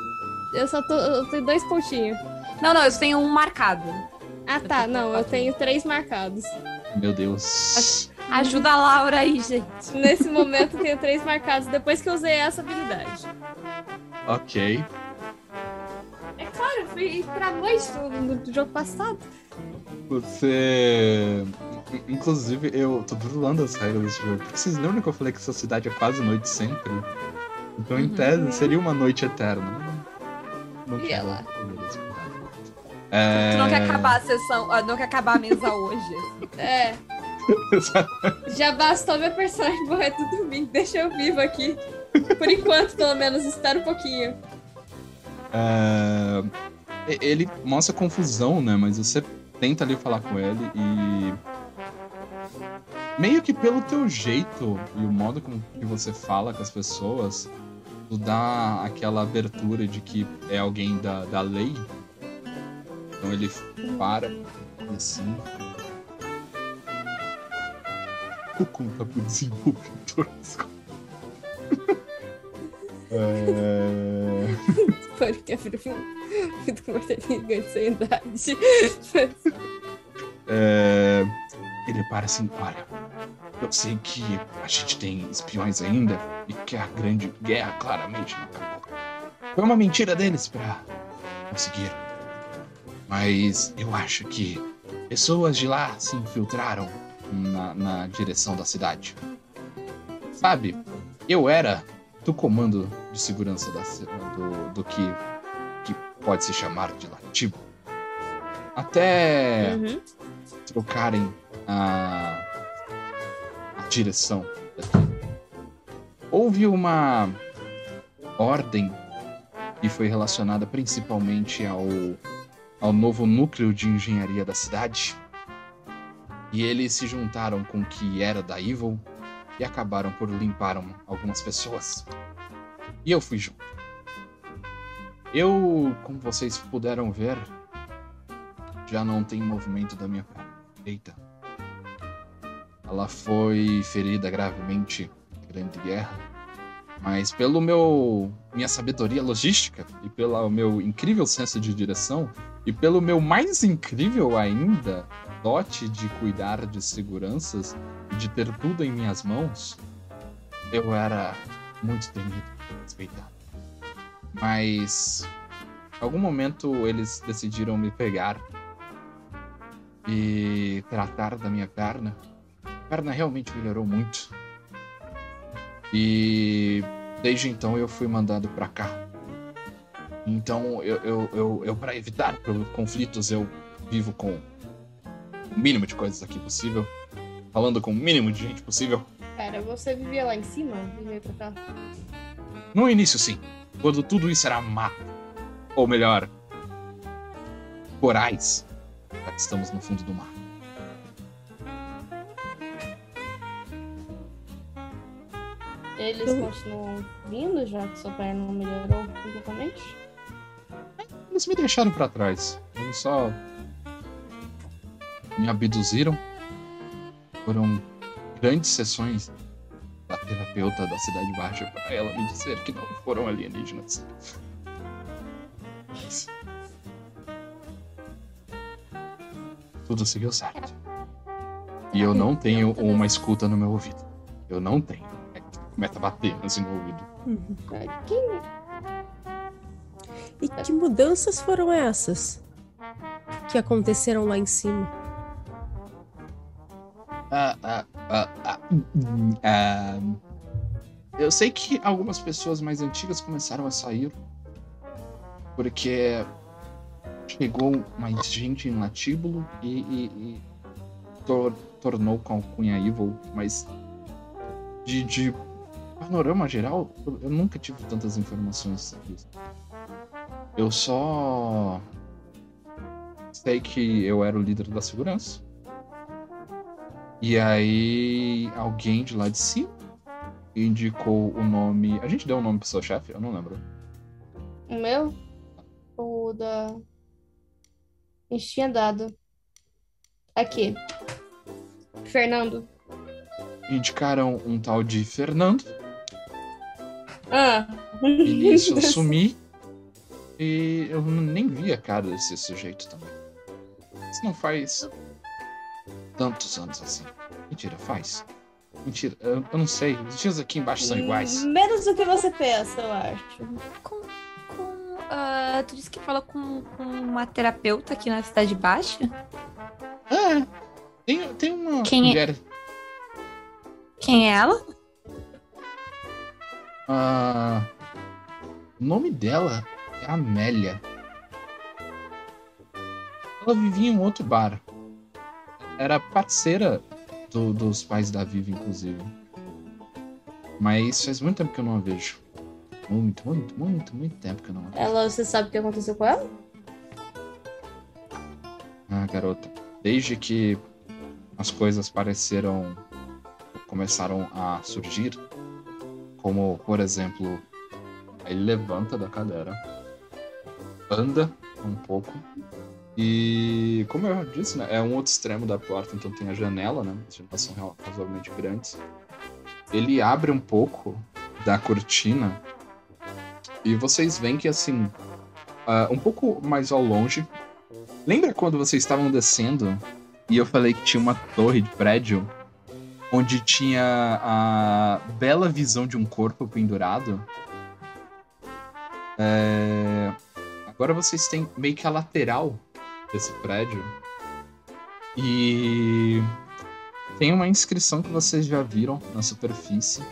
E: Eu só tô. Eu tenho dois pontinhos.
C: Não, não, eu tenho um marcado.
E: Ah, tá. Não, eu tenho três marcados.
B: Meu Deus.
C: Ajuda a Laura aí, gente.
E: Nesse momento eu tenho três marcados depois que eu usei essa habilidade.
B: Ok.
E: É claro, eu fui pra noite do, do jogo passado.
B: Você. Inclusive, eu tô burlando as regras desse jogo. Porque vocês lembram que eu falei que essa cidade é quase noite sempre? Então, em
C: Uhum.
B: tese, seria uma noite eterna. Não
E: E
B: quero
E: ela?
B: beleza, cuidado.
C: Tu não quer
B: É...
C: acabar a sessão, ah, não quer acabar a mesa hoje.
E: É. Já bastou meu personagem morrer tudo bem. Deixa eu vivo aqui. Por enquanto, pelo menos, espera um pouquinho.
B: É, Ele mostra confusão, né? Mas você tenta ali falar com ele e. Meio que pelo teu jeito e o modo como que você fala com as pessoas, tu dá aquela abertura de que é alguém da, da lei. Então ele para e assim. O conta pro desenvolvedor. É...
E: Porque é muito mortalidade ganha de sanidade.
B: É, Ele para assim, olha, eu sei que a gente tem espiões ainda e que a grande guerra claramente não acabou. Foi uma mentira deles pra conseguir. Mas eu acho que pessoas de lá se infiltraram na, na direção da cidade. Sabe, eu era do comando de segurança da do, do que, que pode se chamar de Latibo. Até
E: Uhum.
B: trocarem a, a direção. Houve uma ordem que foi relacionada principalmente ao, ao novo núcleo de engenharia da cidade. E eles se juntaram com o que era da Evil e acabaram por limpar um- algumas pessoas. E eu fui junto. Eu, como vocês puderam ver, já não tem movimento da minha perna direita. Ela foi ferida gravemente na Grande Guerra, mas pelo meu minha sabedoria logística e pelo meu incrível senso de direção e pelo meu mais incrível ainda dote de cuidar de seguranças e de ter tudo em minhas mãos, eu era muito temido e respeitado. Mas em algum momento eles decidiram me pegar e tratar da minha perna. A perna realmente melhorou muito. E desde então eu fui mandado pra cá. Então, eu, eu, eu, eu para evitar conflitos, eu vivo com o mínimo de coisas aqui possível, falando com o mínimo de gente possível.
D: Pera, você vivia lá em cima veio pra cá?
B: No início, sim. Quando tudo isso era mato. Ou melhor, corais. Já que estamos no fundo do mar.
D: Eles continuam vindo, já que sua perna não melhorou completamente?
B: Eles me deixaram pra trás. Eles só me abduziram. Foram grandes sessões da terapeuta da Cidade Baixa para ela me dizer que não foram alienígenas. Mas- Tudo seguiu certo. E eu não tenho uma escuta no meu ouvido. Eu não tenho. Começa a bater assim no ouvido.
D: Quem
F: E que mudanças foram essas que aconteceram lá em cima?
B: Ah, ah, ah, ah, hum, ah. Eu sei que algumas pessoas mais antigas começaram a sair porque chegou mais gente em Latíbulo e, e- e tor- tornou com a alcunha Evil, mas de, de panorama geral, eu, nunca tive tantas informações sobre isso. Eu só sei que eu era o líder da segurança. E aí, alguém de lá de cima indicou o nome. A gente deu um nome pro seu chefe? Eu não lembro.
D: O meu? O da. A gente tinha dado. Aqui. Fernando.
B: Indicaram um tal de Fernando.
D: Ah.
B: Nisso eu sumi. E eu nem vi a cara desse sujeito também. Isso não faz tantos anos assim. Mentira, faz. Mentira, eu, eu não sei. Os dias aqui embaixo são iguais.
D: Menos do que você pensa, eu acho.
C: Com. com ah, tu disse que falou com, com uma terapeuta aqui na Cidade Baixa?
B: É. Tem, tem uma
C: Quem é?
B: mulher.
C: Quem é ela?
B: Ah, o nome dela é Amélia. Ela vivia em um outro bar. Era parceira do- dos pais da Vivi, inclusive. Mas faz muito tempo que eu não a vejo. Muito, muito, muito, muito tempo que eu não a vejo.
D: Ela, você sabe o que aconteceu com ela?
B: Ah, garota. Desde que as coisas pareceram. começaram a surgir, como, por exemplo, ele levanta da cadeira, anda um pouco, e, como eu disse, né, é um outro extremo da porta, então tem a janela, né? As janelas são ra- razoavelmente grandes. Ele abre um pouco da cortina, e vocês veem que, assim, ah, um pouco mais ao longe, Lembra quando vocês estavam descendo e eu falei que tinha uma torre de prédio onde tinha a bela visão de um corpo pendurado? É, Agora vocês têm meio que a lateral desse prédio e tem uma inscrição que vocês já viram na superfície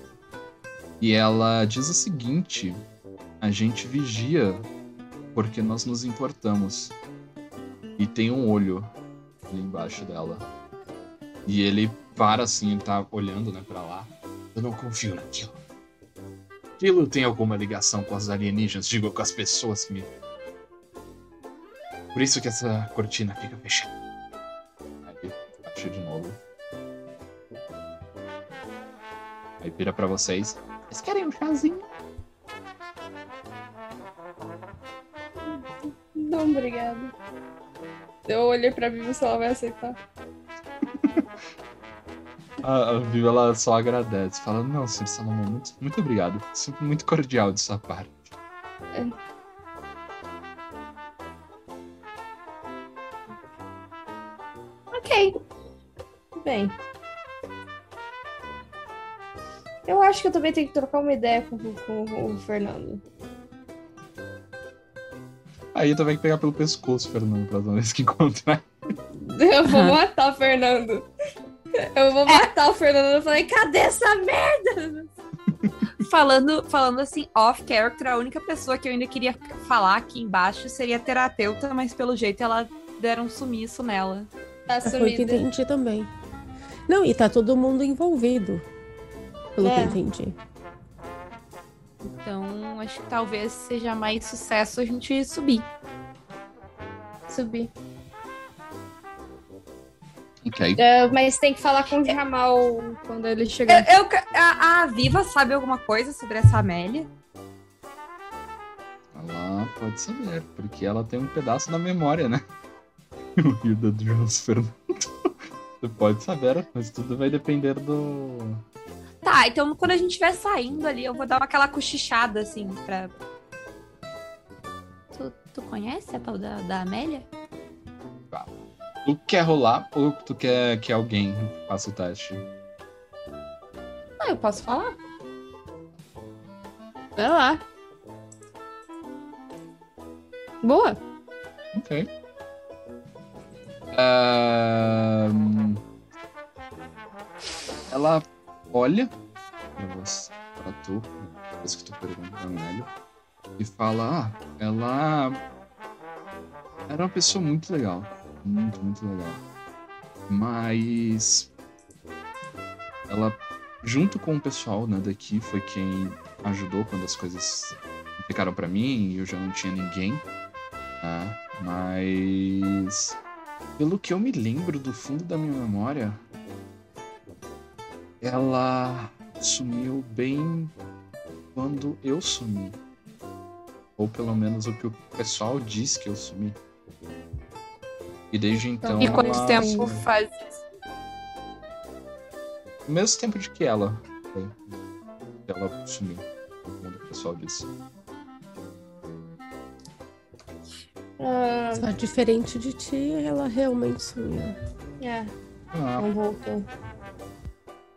B: e ela diz o seguinte: a gente vigia porque nós nos importamos. E tem um olho ali embaixo dela. E ele para assim, ele tá olhando, né, pra lá. Eu não confio naquilo. Aquilo tem alguma ligação com os alienígenas, digo, com as pessoas que me. Por isso que essa cortina fica fechada. Aí baixa de novo. Aí vira pra vocês. Vocês querem um chazinho?
E: Não, obrigada. Eu olhei pra Vivi se ela vai aceitar.
B: A, a Vivi, ela só agradece, fala, não, senhor Salomão, muito, muito obrigado. Sempre muito cordial de sua parte.
D: Ok. Bem. Eu acho que eu também tenho que trocar uma ideia com, com o Fernando.
B: Aí também que pegar pelo pescoço, Fernando, pra vez que encontrar.
E: Eu vou matar o Fernando. Eu vou matar o Fernando. Eu falei, cadê essa merda?
C: falando, falando assim, off character, a única pessoa que eu ainda queria falar aqui embaixo seria a terapeuta, mas pelo jeito ela deram um sumiço nela.
D: Tá
F: Foi o que
D: sumida.
F: entendi também. Não, e tá todo mundo envolvido. Pelo que
D: É.
F: eu entendi.
C: Então, acho que talvez seja mais sucesso a gente subir.
D: Subir.
E: É, mas tem que falar com o Jamal quando ele chegar.
C: Eu, eu- a, a Viva sabe alguma coisa sobre essa Amélia?
B: Ela pode saber, porque ela tem um pedaço da memória, né? O rio do Jones Fernando. Você pode saber, mas tudo vai depender do.
C: Tá, então quando a gente estiver saindo ali, eu vou dar aquela cochichada, assim, pra... Tu, tu conhece a tal da, da Amélia?
B: Tu quer rolar ou tu quer que alguém faça o teste?
C: Ah, eu posso falar?
E: Vai lá. Boa.
B: Ok. Ahn, Ela olha pra você, pra tu, depois que tu pergunta pra Amélia, e fala, ah, ela era uma pessoa muito legal. Muito, muito legal. Mas ela, junto com o pessoal né, daqui, foi quem ajudou quando as coisas ficaram pra mim e eu já não tinha ninguém. Tá? Mas. Pelo que eu me lembro do fundo da minha memória, ela sumiu bem quando eu sumi. Ou pelo menos o que o pessoal diz que eu sumi. E desde então.
C: e quanto
B: ela
C: tempo faz isso?
B: O mesmo tempo de que ela. Foi. Ela sumiu. Segundo o pessoal disse.
D: Ah,
F: Só diferente de ti, ela realmente sumiu.
D: é,
B: Ah,
D: não voltou.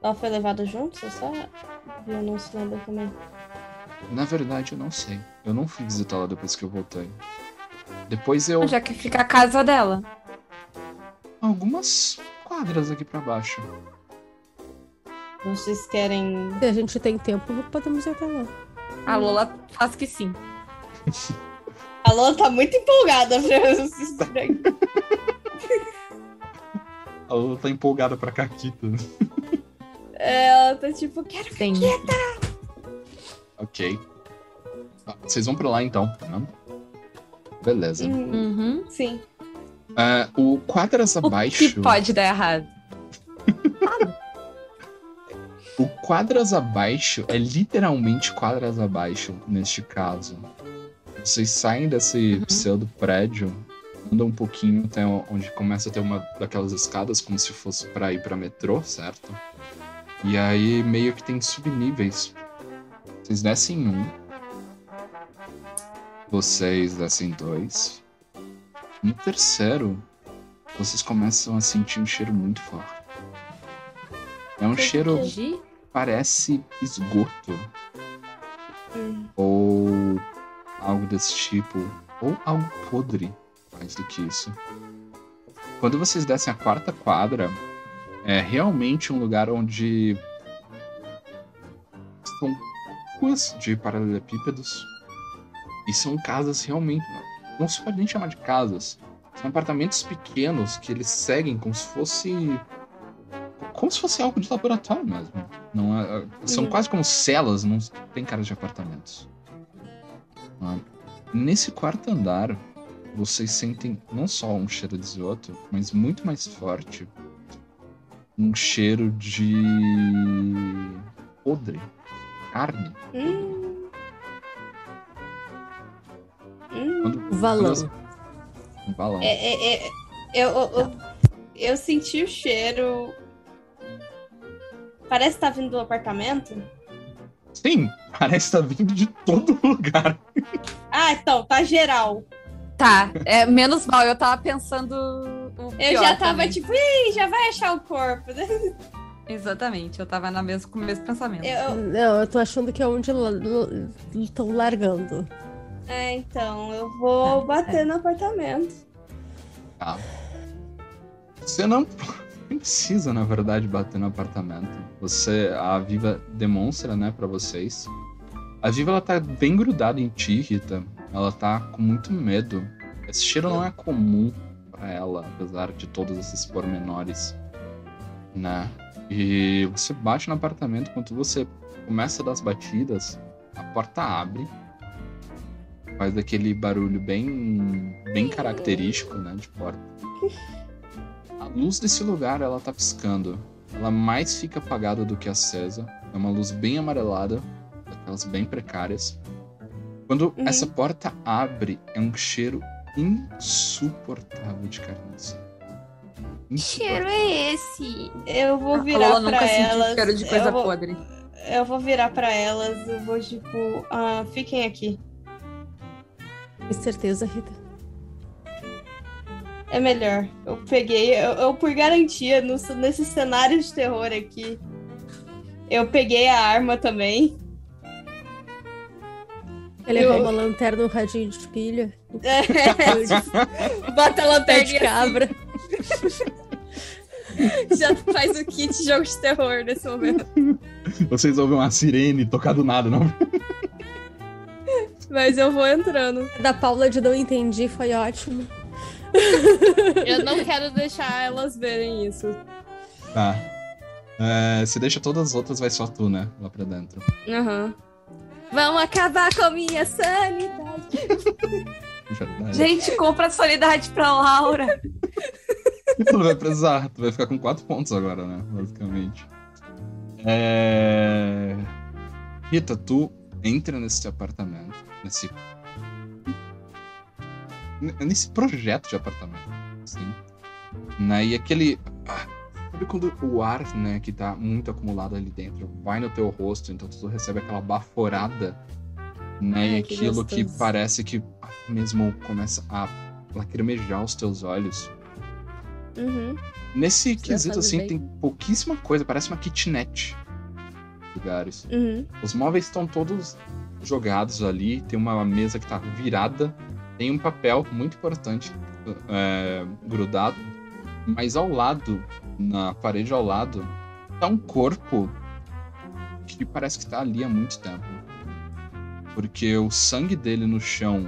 D: Ela foi levada junto, você sabe? Eu não se lembra também.
B: na verdade, eu não sei. Eu não fui visitá-la depois que eu voltei. Depois eu.
C: Já que fica a casa dela.
B: Algumas quadras aqui pra baixo.
D: Vocês querem.
F: Se a gente tem tempo, podemos ir até lá.
C: A Lola faz que sim.
D: A Lola tá muito empolgada pra esses trem.
B: A Lula tá empolgada pra Caquita.
D: Ela tá tipo, quero
C: Sim.
B: Ok. Ah, Vocês vão pra lá então, né? Beleza.
D: Hum,
C: Uhum.
D: Sim.
B: Ah, o quadras
C: O
B: abaixo.
C: que pode dar errado?
B: O quadras abaixo é literalmente quadras abaixo neste caso. Vocês saem desse
C: Uhum.
B: pseudo prédio, andam um pouquinho até onde começa a ter uma daquelas escadas como se fosse pra ir pra metrô, certo? E aí meio que tem subníveis. Vocês descem um. Vocês descem dois. No terceiro, vocês começam a sentir um cheiro muito forte. É um cheiro
C: De?
B: parece esgoto
D: Hum.
B: ou algo desse tipo, ou algo podre, mais do que isso. Quando vocês descem a quarta quadra, é realmente um lugar onde são ruas de paralelepípedos e são casas realmente não se pode nem chamar de casas, são apartamentos pequenos que eles seguem como se fosse como se fosse algo de laboratório mesmo. Não é- são
D: Uhum.
B: quase como celas, não tem cara de apartamentos. Ah, Nesse quarto andar, vocês sentem não só um cheiro de esgoto, mas muito mais forte um cheiro de podre, carne.
D: Hum. Hum.
B: Quando,
F: Valão.
B: quando- um balão.
D: É, é, é, eu, eu, eu, eu senti o cheiro. Parece que tá vindo do apartamento.
B: Sim, parece estar vindo de todo lugar.
D: Ah, então, tá geral.
C: Tá, é, menos mal, eu tava pensando. o
D: Eu
C: pior
D: já tava
C: também.
D: tipo, ih, já vai achar o corpo.
C: Exatamente, eu tava na mesmo, com o mesmo pensamento.
D: Eu,
F: Não, eu tô achando que é onde estão largando.
D: É, então, eu vou
C: É,
D: bater no apartamento.
B: Tá. Você não. precisa, na verdade, bater no apartamento. Você, a Viva demonstra, né, para vocês. A Viva ela tá bem grudada em ti, Rita. Ela tá com muito medo. Esse cheiro não é comum para ela, apesar de todos esses pormenores, né? E você bate no apartamento quando você começa das batidas, a porta abre, faz aquele barulho bem bem característico, né, de porta. A luz desse lugar ela tá piscando. Ela mais fica apagada do que acesa. É uma luz bem amarelada, daquelas bem precárias. Quando
D: Uhum.
B: essa porta abre, é um cheiro insuportável de carniça.
C: Que cheiro é esse?
D: Eu vou
C: A
D: virar
C: Lola
D: pra elas.
C: cheiro de coisa
D: eu, vou,
C: podre.
D: eu vou virar pra elas. Eu vou, tipo, ah, fiquem aqui.
F: Com certeza, Rita.
D: É melhor. Eu peguei, eu, eu, por garantia, no, nesse cenário de terror aqui, eu peguei a arma também.
F: Ele
D: Eu-
F: levou uma lanterna, um radinho de pilha,
E: Bota a lanterna
F: de cabra.
E: e já faz o kit de jogo de terror nesse momento.
B: Vocês ouvem uma sirene tocar do nada, não?
E: Mas eu vou entrando.
F: Da Paula de não entendi, foi ótimo.
E: Eu não quero deixar elas verem isso.
B: Tá. É, se deixa todas as outras, vai só tu, né? Lá pra dentro.
E: Aham. Vamos acabar com a minha sanidade.
B: Verdade.
C: Gente, compra solidariedade pra Laura.
B: tu não vai precisar. Tu vai ficar com quatro pontos agora, né? Basicamente. É... Rita, tu entra nesse apartamento. Nesse. Nesse projeto de apartamento. Assim. Né? E aquele. ah, Sabe quando o ar, né, que tá muito acumulado ali dentro, vai no teu rosto, então tu recebe aquela baforada, né?
E: Ai,
B: e
E: que
B: aquilo que
E: gostoso.
B: parece que ah, mesmo começa a lacrimejar os teus olhos.
E: Uhum.
B: Nesse
E: já
B: quesito, assim,
E: bem.
B: tem pouquíssima coisa, parece uma kitnet. Lugares.
E: Uhum.
B: Os móveis estão todos jogados ali, tem uma mesa que tá virada, tem um papel muito importante é, grudado, mas ao lado, na parede ao lado, tá um corpo que parece que tá ali há muito tempo. Porque o sangue dele no chão.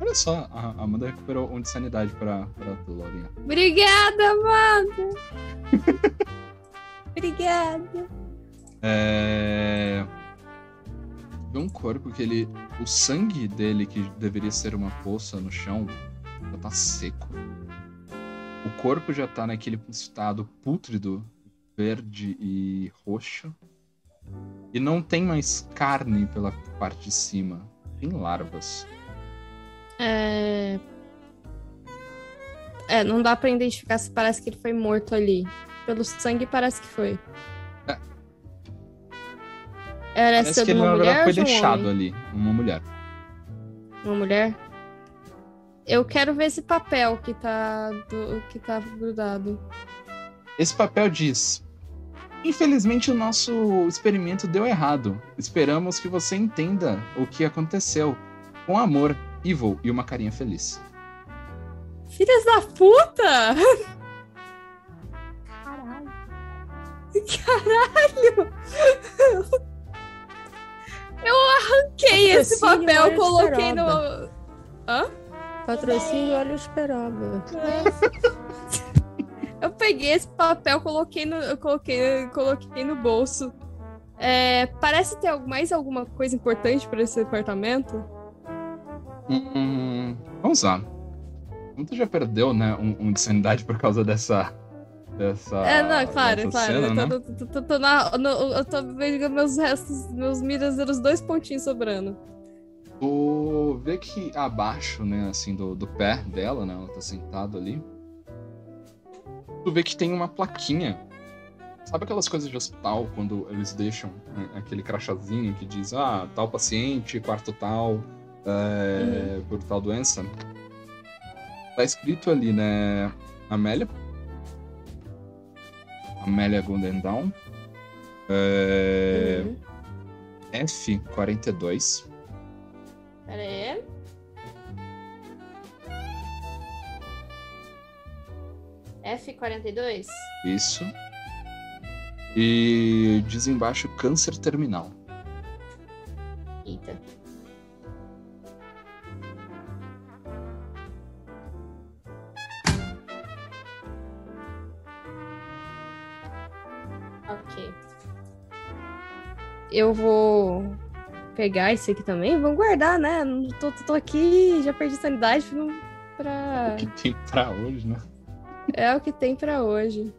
B: Olha só, a a Amanda recuperou um de sanidade pra, pra tu, Laurinha.
E: Obrigada, Amanda. Obrigada.
B: É... Um corpo que ele. O sangue dele, que deveria ser uma poça no chão, já tá seco. O corpo já tá naquele estado pútrido, verde e roxo. E não tem mais carne pela parte de cima. Tem larvas.
E: É... É, não dá pra identificar se parece que ele foi morto ali. Pelo sangue parece que foi. Era
B: Parece
E: ser
B: que
E: de
B: ele,
E: uma
B: verdade,
E: mulher
B: foi
E: um
B: deixado
E: homem?
B: ali. Uma mulher.
E: Uma mulher? Eu quero ver esse papel que tá, do- que tá grudado.
B: Esse papel diz: Infelizmente, o nosso experimento deu errado. Esperamos que você entenda o que aconteceu. Com amor, Evil e uma carinha feliz.
E: Filhas da puta! Caralho! Eu arranquei esse papel, coloquei no.
F: peroba. Patrocínio Olho de Peroba.
E: Eu peguei esse papel, coloquei no, eu coloquei, coloquei no bolso. É, parece ter mais alguma coisa importante para esse departamento?
B: Hum, vamos lá. Como tu já perdeu, né, um, um de sanidade por causa dessa. Dessa.
E: é, não, claro,
B: dessa
E: claro.
B: cena,
E: eu,
B: né?
E: tô, tô- tô- tô- tô na- no- eu tô vendo meus restos, meus miras, eram os dois pontinhos sobrando.
B: Tu vê que abaixo, né, assim, do, do pé dela, né, ela tá sentada ali. Tu vê que tem uma plaquinha. Sabe aquelas coisas de hospital, quando eles deixam né, aquele crachazinho que diz, ah, tal paciente, quarto tal, é, por tal doença? Tá escrito ali, né, Amélia. Amélia Gundendown. É,
E: Uhum.
B: F42.
E: Pera aí. F42?
B: Isso. E diz embaixo câncer terminal.
E: Eita. Ok. Eu vou pegar esse aqui também. Vamos guardar, né? Não tô, tô aqui, já perdi sanidade pra.
B: O que tem pra hoje, né?
E: É o que tem pra hoje.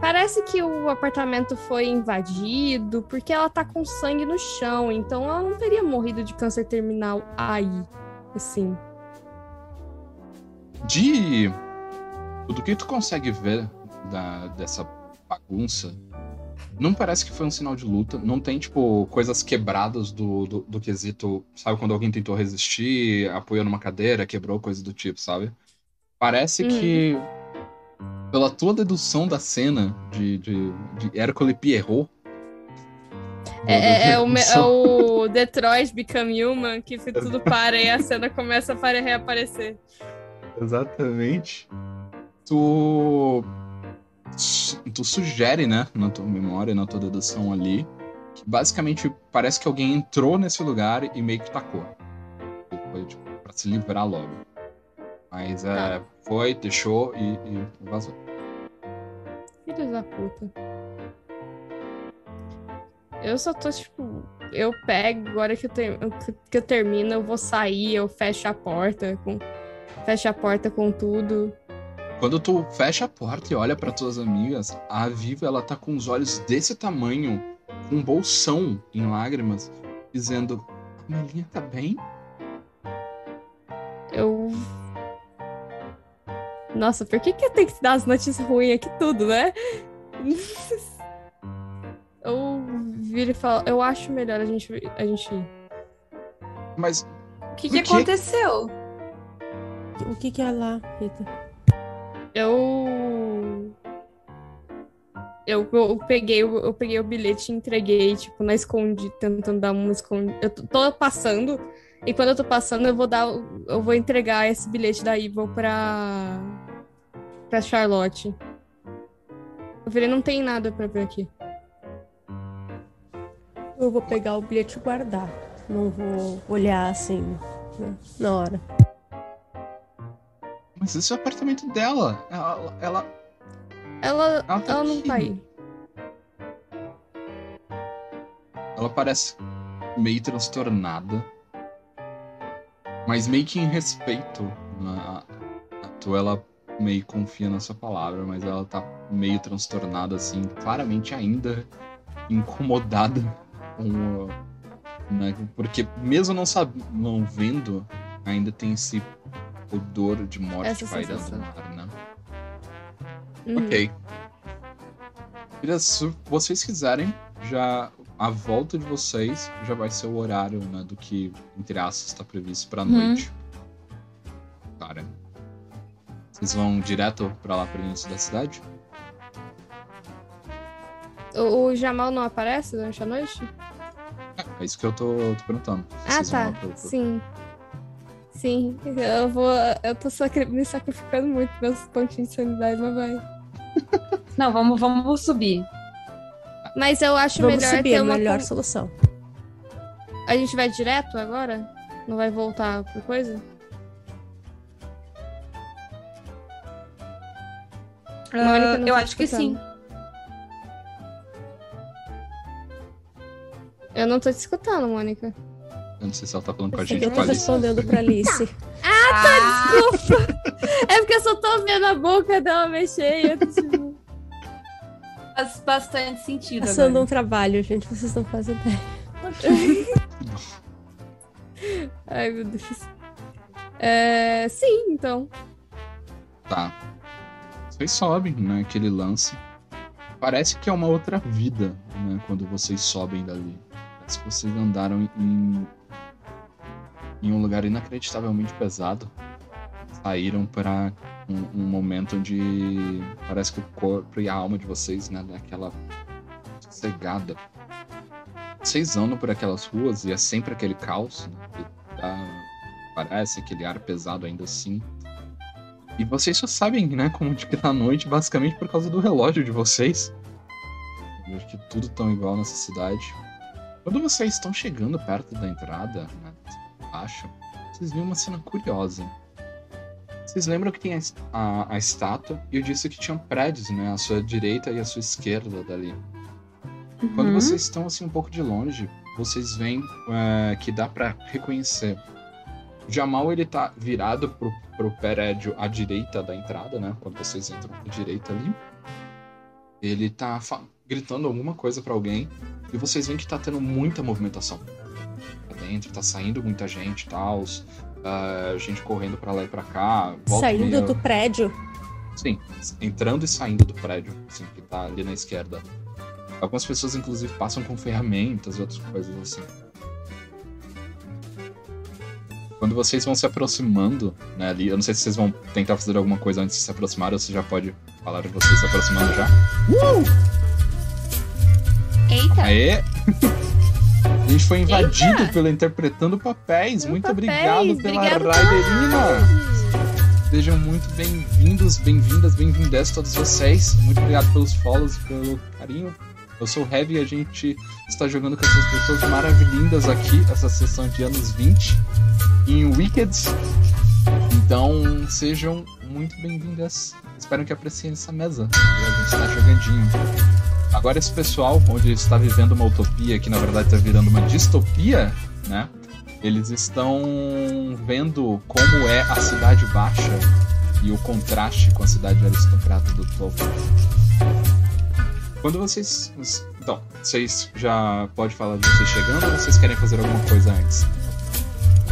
E: Parece que o apartamento foi invadido porque ela tá com sangue no chão, então ela não teria morrido de câncer terminal aí. Assim.
B: De. Do que tu consegue ver da, dessa bagunça, não parece que foi um sinal de luta. Não tem, tipo, coisas quebradas do, do, do quesito. Sabe quando alguém tentou resistir, apoiou numa cadeira, quebrou, coisa do tipo, sabe? Parece
E: Hum.
B: que. Pela tua dedução da cena de, de, de Hércole Pierrot.
E: É, é- é o, é o Detroit Become Human, que tudo para e a cena começa a apare- reaparecer.
B: Exatamente. Tu. Tu sugere, né, na tua memória, na tua dedução ali, que basicamente parece que alguém entrou nesse lugar e meio que tacou. Foi, tipo, pra se livrar logo. Mas é, foi, deixou e, e vazou.
E: Filhos da puta. Eu só tô, tipo, eu pego, agora que eu, ter- que eu termino, eu vou sair, eu fecho a porta com. Fecho a porta com tudo.
B: Quando tu fecha a porta e olha para tuas amigas, a Viva ela tá com os olhos desse tamanho, com um bolsão em lágrimas, dizendo: A Melinha tá bem?
E: Eu. Nossa, por que, que eu tenho que te dar as notícias ruins aqui tudo, né? Eu viro e falo, eu acho melhor a gente, a gente ir.
B: Mas
C: O que, que aconteceu?
F: O que que é lá, Rita?
E: Eu. Eu, eu peguei, eu peguei o bilhete e entreguei, tipo, na escondida, tentando dar uma escondida. Eu tô- passando, e quando eu tô passando, eu vou dar. Eu vou entregar esse bilhete da Evil pra. pra Charlotte. Eu falei, não tem nada pra ver aqui.
F: Eu vou pegar o bilhete e guardar. Não vou olhar assim né, na hora.
B: Mas esse é o apartamento dela. Ela. ela...
E: Ela,
B: Ela tá
E: ela não tá aí.
B: Ela parece meio transtornada. Mas meio que em respeito a, a tua, ela meio confia na sua palavra, mas ela tá meio transtornada, assim, claramente ainda incomodada com. o- Né, porque mesmo não, sab... não vendo, ainda tem esse odor de morte
E: Essa
B: pairando
E: sensação.
B: né?
E: Uhum.
B: Ok. Filha, se vocês quiserem, já a volta de vocês já vai ser o horário, né, do que, entre aspas, está previsto pra
C: Uhum.
B: noite. Cara. Vocês vão direto pra lá, pro início da cidade?
E: O, o Jamal não aparece durante a noite?
B: É, é isso que eu tô, tô perguntando.
E: Ah,
B: Vocês vão
E: tá.
B: pro- pro-
E: Sim. Sim, eu vou. Eu tô sacri- me sacrificando muito meus pontinhos de sanidade, mas vai.
C: Não, vamos, vamos subir.
E: Mas eu acho
F: Vamos
E: melhor
F: subir,
E: ter
F: a
E: uma.
F: melhor solução.
E: A gente vai direto agora? Não vai voltar por coisa? Mônica não
C: eu
E: tá
C: acho que sim.
E: Eu não tô te escutando, Mônica.
B: Eu não sei se ela tá falando com a gente
F: eu tô
B: Alice.
F: respondendo pra Alice.
C: Ah,
E: É porque eu só tô vendo a boca dela mexer e eu tipo.
C: faz bastante sentido.
F: Passando um
C: agora.
F: trabalho, gente. Vocês não fazem ideia.
E: Ai, meu Deus. É, sim, então.
B: Tá. Vocês sobem, né? Aquele lance. Parece que é uma outra vida, né? Quando vocês sobem dali. Parece que vocês andaram em, em um lugar inacreditavelmente pesado. Saíram para um, um momento onde parece que o corpo e a alma de vocês, né? Daquela cegada. Vocês andam por aquelas ruas e é sempre aquele caos, né? dá- parece aquele ar pesado ainda assim. E vocês só sabem, né, como de que tá noite, basicamente por causa do relógio de vocês. Eu acho que tudo tão igual nessa cidade. Quando vocês estão chegando perto da entrada, né, vocês veem uma cena curiosa. Vocês lembram que tem a, a, a estátua? E eu disse que tinham prédios, né, à sua direita e à sua esquerda dali. Quando
C: Uhum.
B: vocês estão assim um pouco de longe, vocês veem é, que dá pra reconhecer. O Jamal ele tá virado pro, pro prédio à direita da entrada, né? Quando vocês entram à direita ali. Ele tá gritando alguma coisa pra alguém e vocês veem que tá tendo muita movimentação. Tá dentro, tá saindo muita gente e tal. gente correndo pra lá e pra cá. volta
F: Saindo
B: meia-
F: do prédio.
B: Sim, entrando e saindo do prédio, assim, que tá ali na esquerda. Algumas pessoas, inclusive, passam com ferramentas e outras coisas assim. Quando vocês vão se aproximando, né, ali, eu não sei se vocês vão tentar fazer alguma coisa antes de se aproximar ou se já pode falar de vocês se aproximando já.
C: Eita!
B: Aê! A gente foi invadido pelo Interpretando Papéis. Muito obrigado pela. Raiderina! Sejam muito bem-vindos, bem-vindas, bem-vindas todos vocês. Muito obrigado pelos follows e pelo carinho. Eu sou o Heavy e a gente está jogando com essas pessoas maravilhindas aqui, essa sessão de anos 20, em Wicked. Então, sejam muito bem-vindas. Espero que apreciem essa mesa. que A gente está jogandinho. Agora esse pessoal, onde está vivendo uma utopia, que na verdade está virando uma distopia, né? Eles estão vendo como é a cidade baixa e o contraste com a cidade aristocrata do topo. Quando vocês. Então, vocês já pode falar de vocês chegando ou vocês querem fazer alguma coisa antes?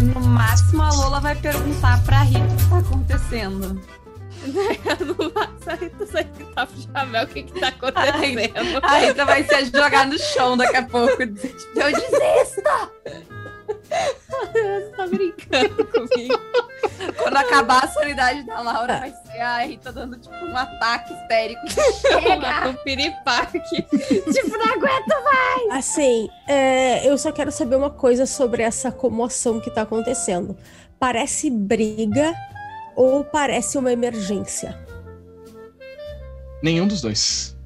C: No máximo, a Lola vai perguntar pra Rita o que tá acontecendo.
E: Não vai sair, sair que tá Jamel, o que que tá acontecendo?
C: A Rita vai se jogar no chão daqui a pouco. Eu desisto!
E: Você tá brincando comigo.
C: Quando acabar a sanidade da Laura, vai ser a Rita dando tipo um ataque histérico. Chega!
E: Um piripaque.
C: tipo, não aguento!
F: Assim, é, eu só quero saber uma coisa sobre essa comoção que tá acontecendo. Parece briga ou parece uma emergência?
B: Nenhum dos dois.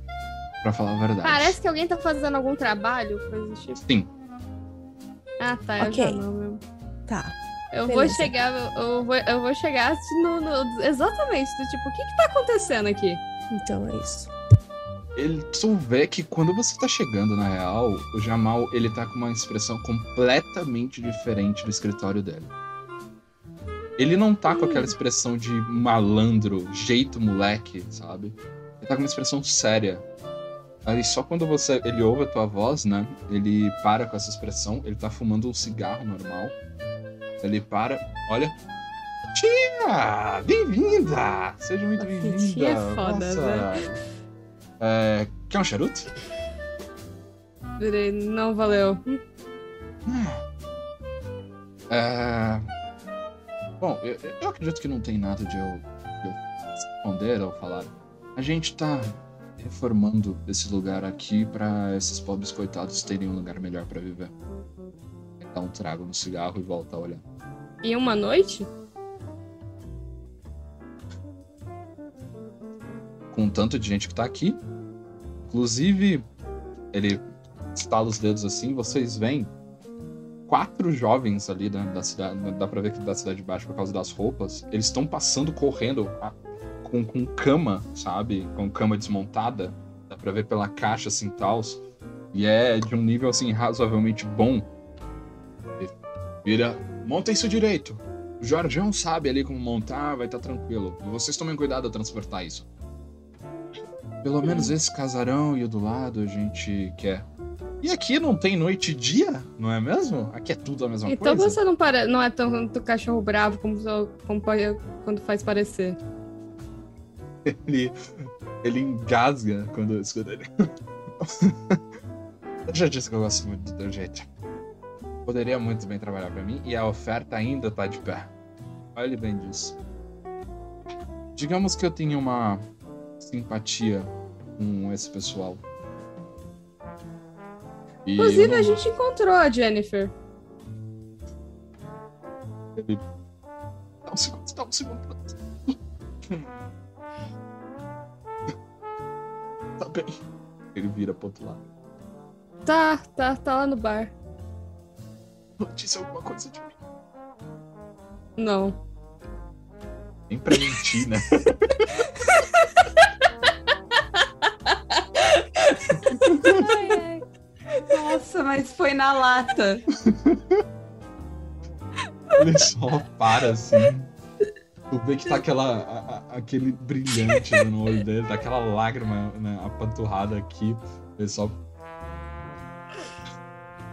B: Pra falar a verdade.
E: Parece que alguém tá fazendo algum trabalho, coisa do tipo.
B: Sim.
E: Ah, tá. Eu
F: Ok.
E: já não.
F: Tá.
E: Eu vou chegar, eu vou, eu vou chegar no, no- exatamente do tipo, o que que tá acontecendo aqui?
F: Então é isso.
B: Ele, tu vê que quando você tá chegando, na real, o Jamal, ele tá com uma expressão completamente diferente do escritório dele. Ele não tá com aquela expressão de malandro, jeito moleque, sabe? Ele tá com uma expressão séria. Aí só quando você, ele ouve a tua voz, né? Ele para com essa expressão, ele tá fumando um cigarro normal. Ele para, olha. Tia! Bem-vinda! Seja muito bem-vinda!
E: tia é foda,
B: Nossa. É, quer um charuto?
E: Não valeu.
B: É, Bom, eu, eu acredito que não tem nada de eu, de eu responder ou falar. A gente tá reformando esse lugar aqui pra esses pobres coitados terem um lugar melhor pra viver. Dá um trago no cigarro e volta a olhar.
E: Em uma noite?
B: com tanto de gente que tá aqui. Inclusive, ele estala os dedos assim, vocês veem quatro jovens ali da, da cidade, dá pra ver que da cidade de baixo por causa das roupas, eles estão passando correndo a- com, com cama, sabe? Com cama desmontada, dá pra ver pela caixa assim tal. E é de um nível assim razoavelmente bom. Ele vira, monta isso direito. O Jorjão sabe ali como montar, vai estar tranquilo. E vocês tomem cuidado ao transportar isso. Pelo menos esse casarão e o do lado a gente quer. E aqui não tem noite e dia, não é mesmo? Aqui é tudo a mesma
E: então
B: coisa.
E: você não, pare... não é tanto cachorro bravo como, como quando faz parecer.
B: Ele, ele engasga quando escuta ele. eu já disse que eu gosto muito do teu jeito. Poderia muito bem trabalhar pra mim e a oferta ainda tá de pé. Olhe bem disso. Digamos que eu tenha uma simpatia com esse pessoal. E
E: Inclusive,
B: não-
E: a gente encontrou a Jennifer.
B: Dá um segundo, dá um segundo. Tá bem. Ele vira pro outro lado.
E: Tá, tá, tá lá no bar.
B: Disse alguma coisa de mim.
E: Não.
B: Nem pra mentir, né?
C: Ai, ai. Nossa, mas foi na lata.
B: Ele só para assim. Tu vê que tá aquela, a- a- aquele brilhante no olho dele, tá aquela lágrima né, apanturrada aqui. Ele só.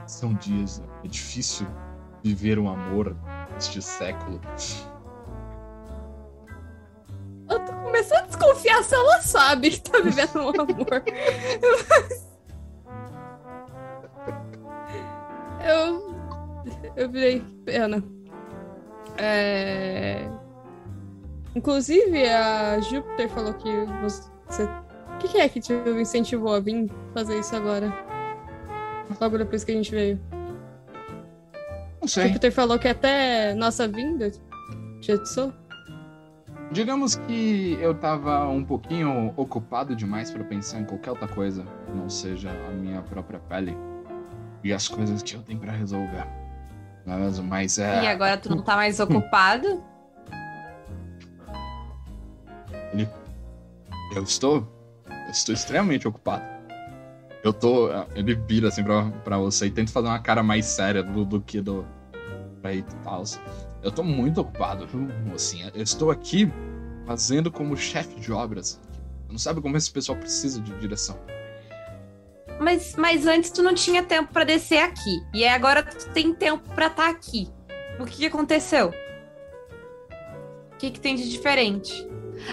B: São dias, né? é difícil viver um amor neste século.
E: Eu tô começando a desconfiar se ela sabe que tá vivendo um amor. eu. Eu virei pena. É... Inclusive, a Júpiter falou que você. O que, que é que te incentivou a vir fazer isso agora? Logo depois que a gente veio.
B: Não sei.
E: Júpiter falou que até nossa vinda te atiçou.
B: Digamos que eu tava um pouquinho ocupado demais pra pensar em qualquer outra coisa não seja a minha própria pele e as coisas que eu tenho pra resolver. Não é mesmo? Mas é.
C: E agora tu não tá mais ocupado?
B: Eu estou. Eu estou extremamente ocupado. Eu tô. Ele vira assim pra, pra você e tenta fazer uma cara mais séria do, do que do. Pra ir tal. Eu tô muito ocupado, viu, mocinha? Eu estou aqui fazendo como chefe de obras. Não sabe como esse pessoal precisa de direção.
C: Mas, mas antes tu não tinha tempo pra descer aqui. E aí agora tu tem tempo pra estar aqui. O que, que aconteceu? O que, que tem de diferente?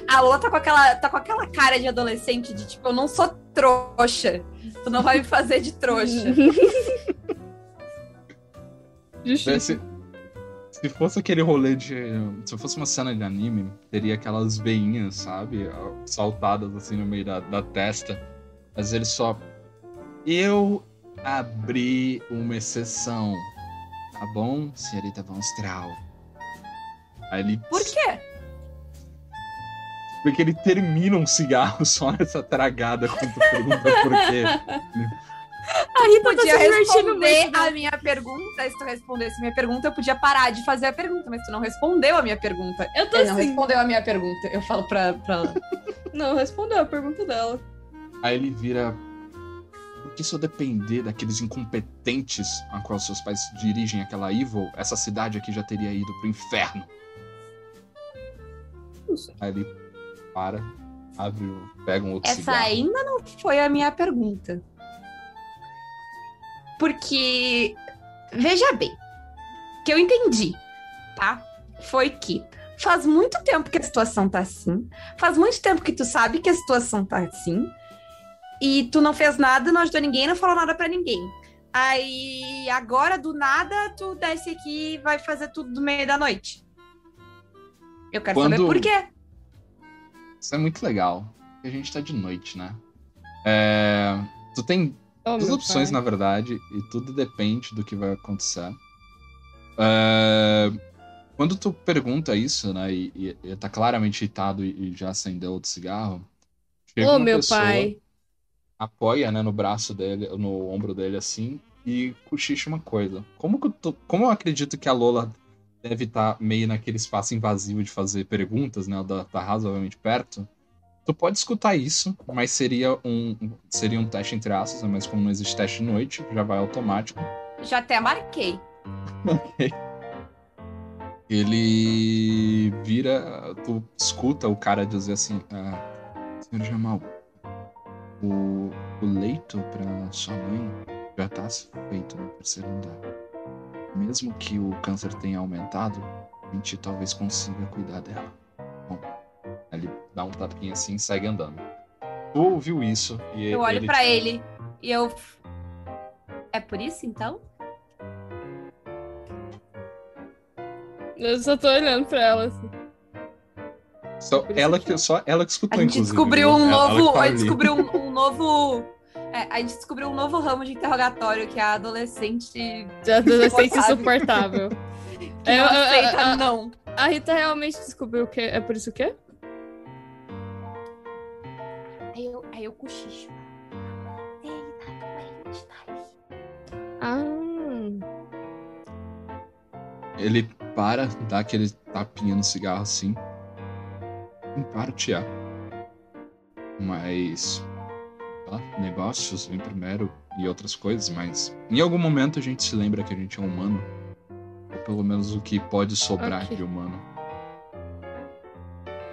C: A Lola tá com, aquela, tá com aquela cara de adolescente de tipo, eu não sou trouxa. Tu não vai me fazer de trouxa.
E: Justiça.
B: Se, se fosse aquele rolê de. Se fosse uma cena de anime, teria aquelas veinhas, sabe? Saltadas assim no meio da, da testa. Mas ele só. Eu abri uma exceção. Tá bom, senhorita Von Strahl? Aí ele.
C: Por quê?
B: Porque ele termina um cigarro só nessa tragada quando tu pergunta por quê.
E: A Rita tá
C: Podia
E: se divertindo
C: responder
E: muito.
C: a minha pergunta. Se tu respondesse a minha pergunta, eu podia parar de fazer a pergunta, mas tu não respondeu a minha pergunta.
E: Eu tô
C: Ele não
E: assim.
C: respondeu a minha pergunta. Eu falo pra, pra ela.
E: Não, respondeu a pergunta dela.
B: Aí ele vira. Porque se eu depender daqueles incompetentes a qual seus pais dirigem aquela Evil, essa cidade aqui já teria ido pro inferno. Aí ele para, abre, pega um outro
C: Essa
B: cigarro.
C: ainda não foi a minha pergunta. Porque, veja bem, que eu entendi, tá? Foi que faz muito tempo que a situação tá assim, faz muito tempo que tu sabe que a situação tá assim, e tu não fez nada, não ajudou ninguém, não falou nada pra ninguém. Aí, agora, do nada, tu desce aqui e vai fazer tudo no meio da noite. Eu quero saber
B: Quando-
C: por quê.
B: Isso é muito legal. A gente tá de noite, né? É, Tu tem
E: Oh,
B: duas opções,
E: pai.
B: na verdade, e tudo depende do que vai acontecer. É, Quando tu pergunta isso, né, e, e, e tá claramente irritado e, e já acendeu outro cigarro, chega
E: Ô,
B: uma
E: meu
B: pessoa,
E: pai.
B: Apoia, né, no braço dele, no ombro dele, assim, e cochicha uma coisa. Como, que eu tô- como eu acredito que a Lola deve estar meio naquele espaço invasivo de fazer perguntas, né, ela tá razoavelmente perto, tu pode escutar isso, mas seria um, seria um teste entre aspas, né, mas como não existe teste de noite, já vai automático.
C: Já até marquei.
B: Ele vira, tu escuta o cara dizer assim, ah, senhor Jamal, o, o leito pra sua mãe já tá feito no terceiro andar. Mesmo que o câncer tenha aumentado, a gente talvez consiga cuidar dela. Bom, ele dá um tapinha assim e segue andando. Tu ouviu isso e
C: Eu olho
B: ele
C: pra
B: te-
C: ele e eu. É por isso então?
E: Eu só tô olhando pra ela assim.
B: Só
E: isso
B: ela
E: que
B: só ela que escutou,
C: A gente
B: inclusive,
C: descobriu
B: viu?
C: um
B: que
C: novo.
B: tá
C: A
B: ali.
C: gente descobriu um novo. É, a gente descobriu um novo ramo de interrogatório que é a adolescente.
E: De adolescente
C: insuportável.
E: que é,
C: não
E: é, é,
C: aceita,
E: a, a,
C: não.
E: A Rita realmente descobriu o que é por isso que quê?
D: Aí eu, aí eu cochicho.
C: Ele tá doente, tá.
E: Ah.
B: Ele para, dá aquele tapinha no cigarro assim. Em parte, Mas tá, negócios vem primeiro e outras coisas, mas. Em algum momento a gente se lembra que a gente é humano. Ou pelo menos o que pode sobrar
E: Ok.
B: de humano.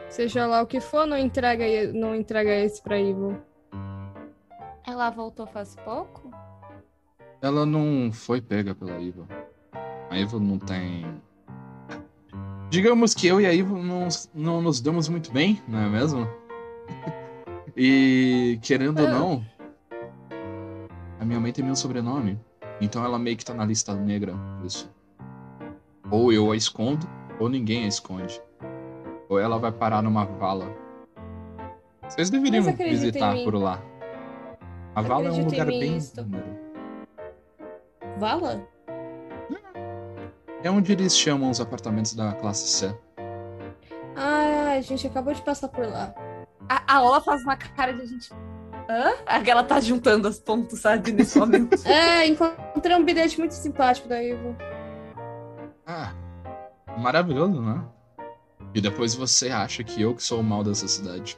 E: seja lá o que for, não entrega, não entrega esse pra Evil.
C: Ela voltou faz pouco?
B: Ela não foi pega pela Iva. A Iva não tem. Digamos que eu e a Iva não, não nos damos muito bem, não é mesmo? e querendo ou não, a minha mãe tem meu sobrenome. Então ela meio que tá na lista negra isso. Ou eu a escondo, ou ninguém a esconde. Ou ela vai parar numa vala. Vocês deveriam visitar por lá. A vala é um lugar bem.
D: Vala?
B: É onde eles chamam os apartamentos da classe C.
D: Ah, a gente acabou de passar por lá.
C: A, a Ola faz uma cara de a gente. Hã? Ela tá juntando as pontas, sabe, nesse momento.
D: É, encontrei um bilhete muito simpático da Ivo.
B: Ah, maravilhoso, né? E depois você acha que eu que sou o mal dessa cidade.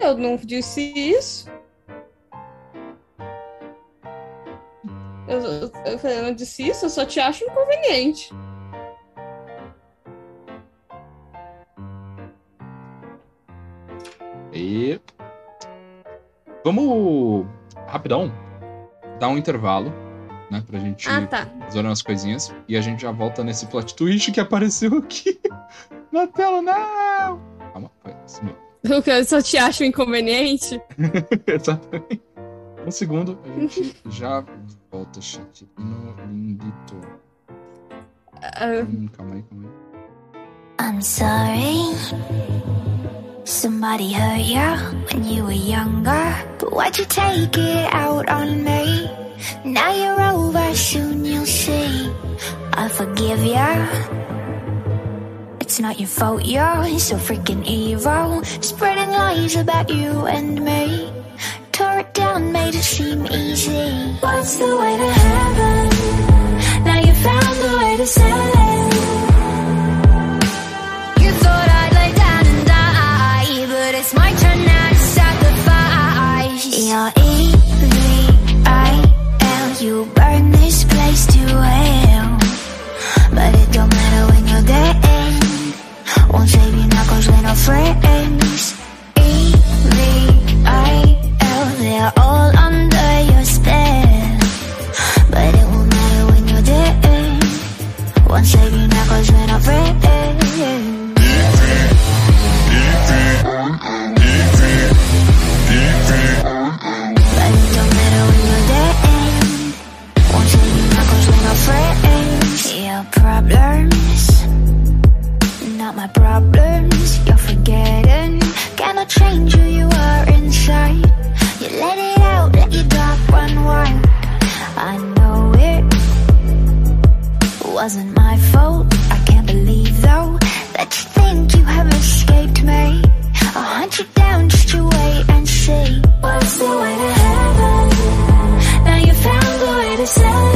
D: Eu não disse isso. Eu, eu, eu falei, eu não disse isso, eu só te acho inconveniente.
B: Vamos. Rapidão. Dar um intervalo, né? Pra gente
E: Ah, tá.
B: fazer umas coisinhas. E a gente já volta nesse plot twist que apareceu aqui na tela. Não! Calma, foi. sumiu.
E: O que eu só te acho inconveniente?
B: Exatamente. Um segundo, a gente já volta, chat. No lindito.
E: Ah,
B: Hum, calma aí, calma aí.
G: I'm sorry. Somebody hurt ya when you were younger. But why'd you take it out on me? Now you're over, soon you'll see. I forgive ya. It's not your fault, you're so freaking evil. Spreading lies about you and me. Tore it down, made it seem easy. What's the way to heaven? Now you found the way to sell it. You're E-V-I-L, you burn this place to hell. But it don't matter when. Won't save friends. E-V-I-L, they're all who you are inside. You let it out, let your dark run wild. I know it wasn't my fault. I can't believe though that you think you have escaped me. I'll hunt you down just to wait and see. What's the way to heaven? Now you found the way to sell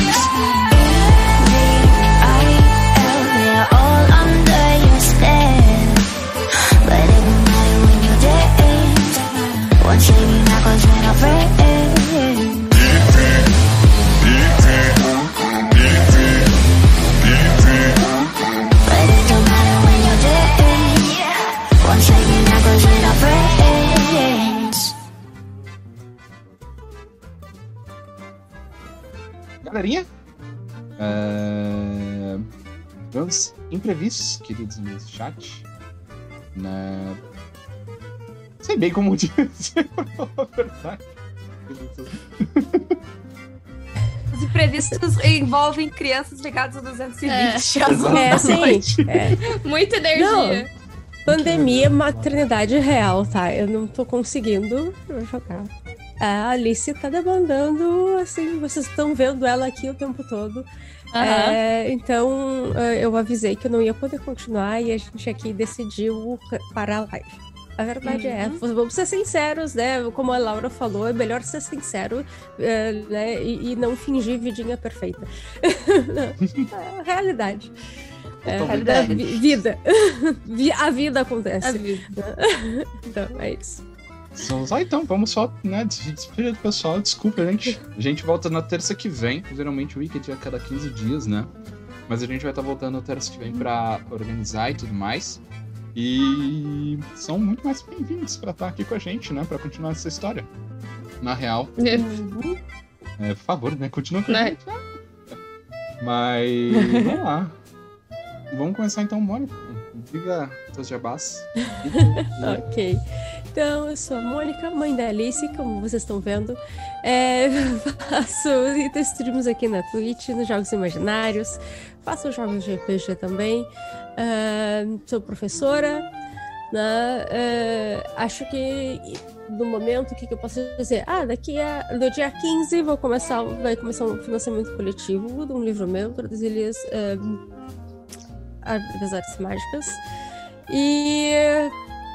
B: imprevistos, queridos do chat. Né? Sei bem como dizer, a verdade.
C: Os imprevistos envolvem crianças ligadas a 220 às
B: Exato.
F: É, sim.
B: Exatamente.
F: É.
E: Muita energia.
F: Pandemia, maternidade real, tá? Eu não tô conseguindo jogar. A Alice tá demandando, assim, vocês estão vendo ela aqui o tempo todo.
C: Aham.
F: É, então, é, eu avisei que eu não ia poder continuar e a gente aqui decidiu parar a live. A verdade é, vamos ser sinceros, né? Como a Laura falou, é melhor ser sincero é, né? e, e não fingir vidinha perfeita. É a realidade. É, a
B: Totalmente.
F: vi- vida. Vi- A vida acontece.
E: A vida.
F: Então, é isso.
B: Lá então, vamos só, né, despedir do pessoal. Desculpa, gente. A gente volta na terça que vem. Geralmente o Wicked é a cada 15 dias, né? Mas a gente vai estar voltando na terça que vem pra organizar e tudo mais. E são muito mais bem-vindos pra estar aqui com a gente, né? Pra continuar essa história. Na real, é, por favor, né? Continua com a
E: Né?
B: gente. Mas vamos lá. Vamos começar então, Mônica. Diga seus jabás.
F: Ok. Então, eu sou a Mônica, mãe da Alice, como vocês estão vendo. É, faço então, streams aqui na Twitch, nos Jogos Imaginários. Faço jogos de RPG também. Ah, sou professora. Né? Ah, acho que no momento, o que, que eu posso dizer? Ah, daqui a. No dia 15 vou começar, vai começar um financiamento coletivo de um livro meu, Traduzilhas das Artes Mágicas. E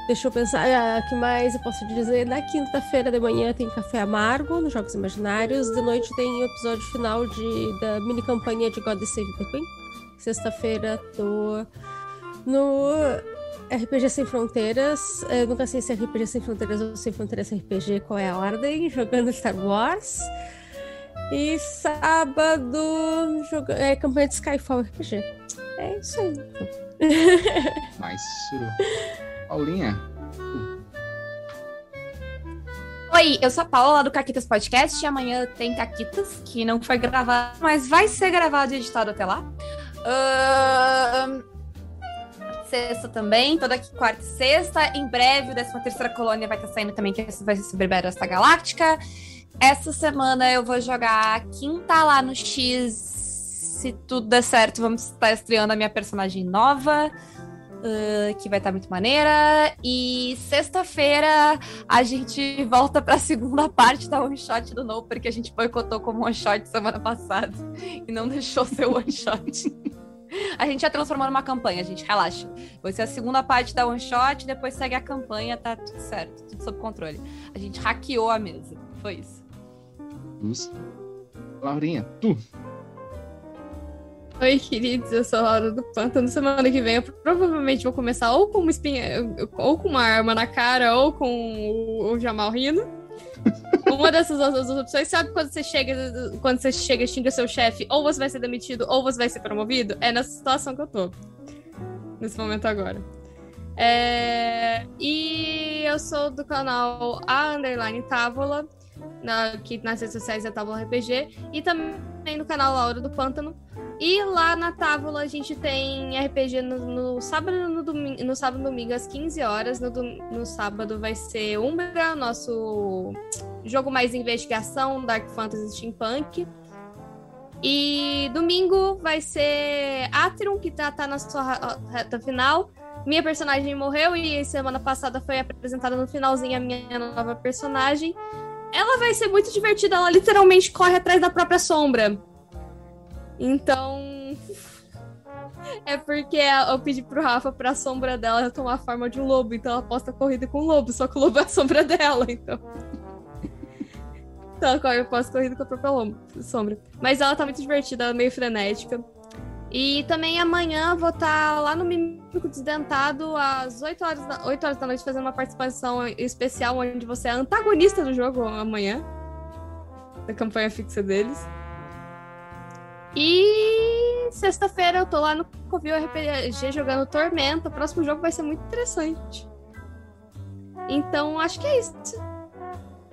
F: Deixa eu pensar, ah, o que mais eu posso dizer? Na quinta-feira de manhã tem Café Amargo nos Jogos Imaginários. De noite tem o episódio final de, da mini campanha de God Save the Queen. Sexta-feira tô no RPG Sem Fronteiras. Eu nunca sei se é RPG Sem Fronteiras ou Sem Fronteiras RPG, qual é a ordem. Jogando Star Wars. E sábado, joga... é campanha de Skyfall RPG. É isso aí. então.
B: Mais suru. Paulinha.
C: Oi, eu sou a Paula do Caquitas Podcast e amanhã tem Caquitas, que não foi gravado, mas vai ser gravado e editado até lá. Ahn, Sexta também, toda quarta e sexta. Em breve, o 13 terceira colônia vai estar saindo também, que vai ser sobre Battlestar Galáctica. Essa semana eu vou jogar quinta lá no X. Se tudo der certo, vamos estar estreando a minha personagem nova. Ah, que vai estar muito maneira. E sexta-feira a gente volta pra segunda parte da one shot do novo, porque a gente boicotou como one shot semana passada e não deixou ser one shot. A gente já transformou numa campanha, gente, relaxa. Vai ser a segunda parte da one shot, depois segue a campanha, tá tudo certo, tudo sob controle. A gente hackeou a mesa, foi isso.
B: Luz. Laurinha, tu.
E: Oi, queridos, eu sou a Laura do Pântano. Semana que vem eu provavelmente vou começar ou com uma espinha, ou com uma arma na cara, ou com o, o Jamal rindo. Uma dessas outras opções, sabe quando você chega, quando você chega e xinga seu chefe, ou você vai ser demitido, ou você vai ser promovido? É nessa situação que eu tô. Nesse momento agora. É, E eu sou do canal A Underline Távola, na, que nas redes sociais é Távola RPG, e também no canal Laura do Pântano. E lá na Távola a gente tem RPG no, no sábado no domingo, no sábado domingo às 15 horas. No, no sábado vai ser Umbra, nosso jogo mais investigação, Dark Fantasy Steampunk. E domingo vai ser Atrium, que tá, tá na sua reta final. Minha personagem morreu e semana passada foi apresentada no finalzinho a minha nova personagem. Ela vai ser muito divertida, ela literalmente corre atrás da própria sombra. Então. É porque eu pedi pro Rafa pra sombra dela tomar a forma de um lobo, então ela posta corrida com o lobo, só que o lobo é a sombra dela, então. Então corre, posta corrida com a própria lobo, sombra. Mas ela tá muito divertida, ela é meio frenética. E também amanhã vou estar lá no Mímico Desdentado às 8 horas, da, 8 horas da noite fazendo uma participação especial onde você é antagonista do jogo amanhã. Da campanha fixa deles. E sexta-feira eu tô lá no Covil RPG jogando Tormenta. O próximo jogo vai ser muito interessante. Então, acho que é isso.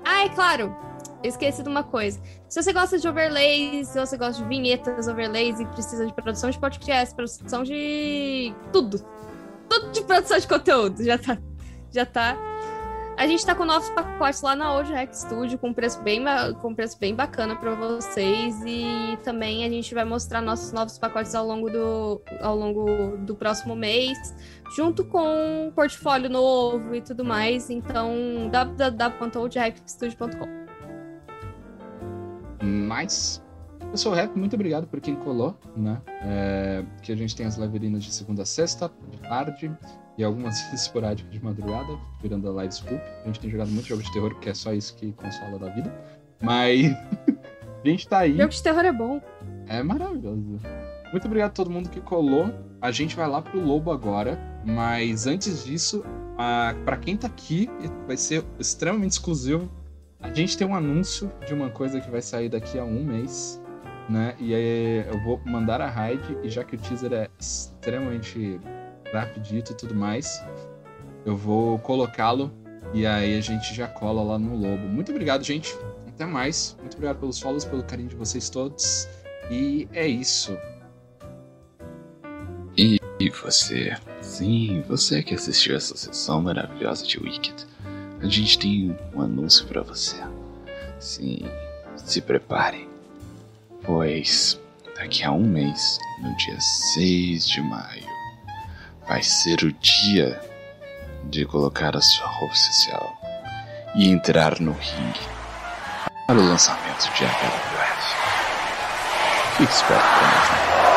E: Ah, é claro. esqueci de uma coisa. Se você gosta de overlays, se você gosta de vinhetas, overlays e precisa de produção de podcast, produção de tudo. Tudo de produção de conteúdo, já tá. Já tá. A gente tá com novos pacotes lá na Old Hack Studio com preço bem, com preço bem bacana para vocês e também a gente vai mostrar nossos novos pacotes ao longo do, ao longo do próximo mês, junto com um portfólio novo e tudo mais. Então, www.oldhackstudio.com.
B: Mas, o Rap, muito obrigado por quem colou, né? É, que a gente tem as laverinas de segunda a sexta, de tarde, e algumas esporádicas de madrugada, virando a live scoop. A gente tem jogado muito jogo de terror, porque é só isso que consola da vida. Mas a gente tá aí.
E: Jogo de terror é bom.
B: É maravilhoso. Muito obrigado a todo mundo que colou. A gente vai lá pro Lobo agora, mas antes disso, para quem tá aqui, vai ser extremamente exclusivo a gente tem um anúncio de uma coisa que vai sair daqui a um mês, né? E aí eu vou mandar a raid, e já que o teaser é extremamente rapidito e tudo mais, eu vou colocá-lo e aí a gente já cola lá no Lobo. Muito obrigado, gente. Até mais. Muito obrigado pelos follows, pelo carinho de vocês todos. E é isso.
A: E você? Sim, você que assistiu essa sessão maravilhosa de Wicked a gente tem um anúncio para você. Sim, se prepare, pois daqui a um mês, no dia 6 de maio, vai ser o dia de colocar a sua roupa social e entrar no ringue para o lançamento de HWF. Fique esperto com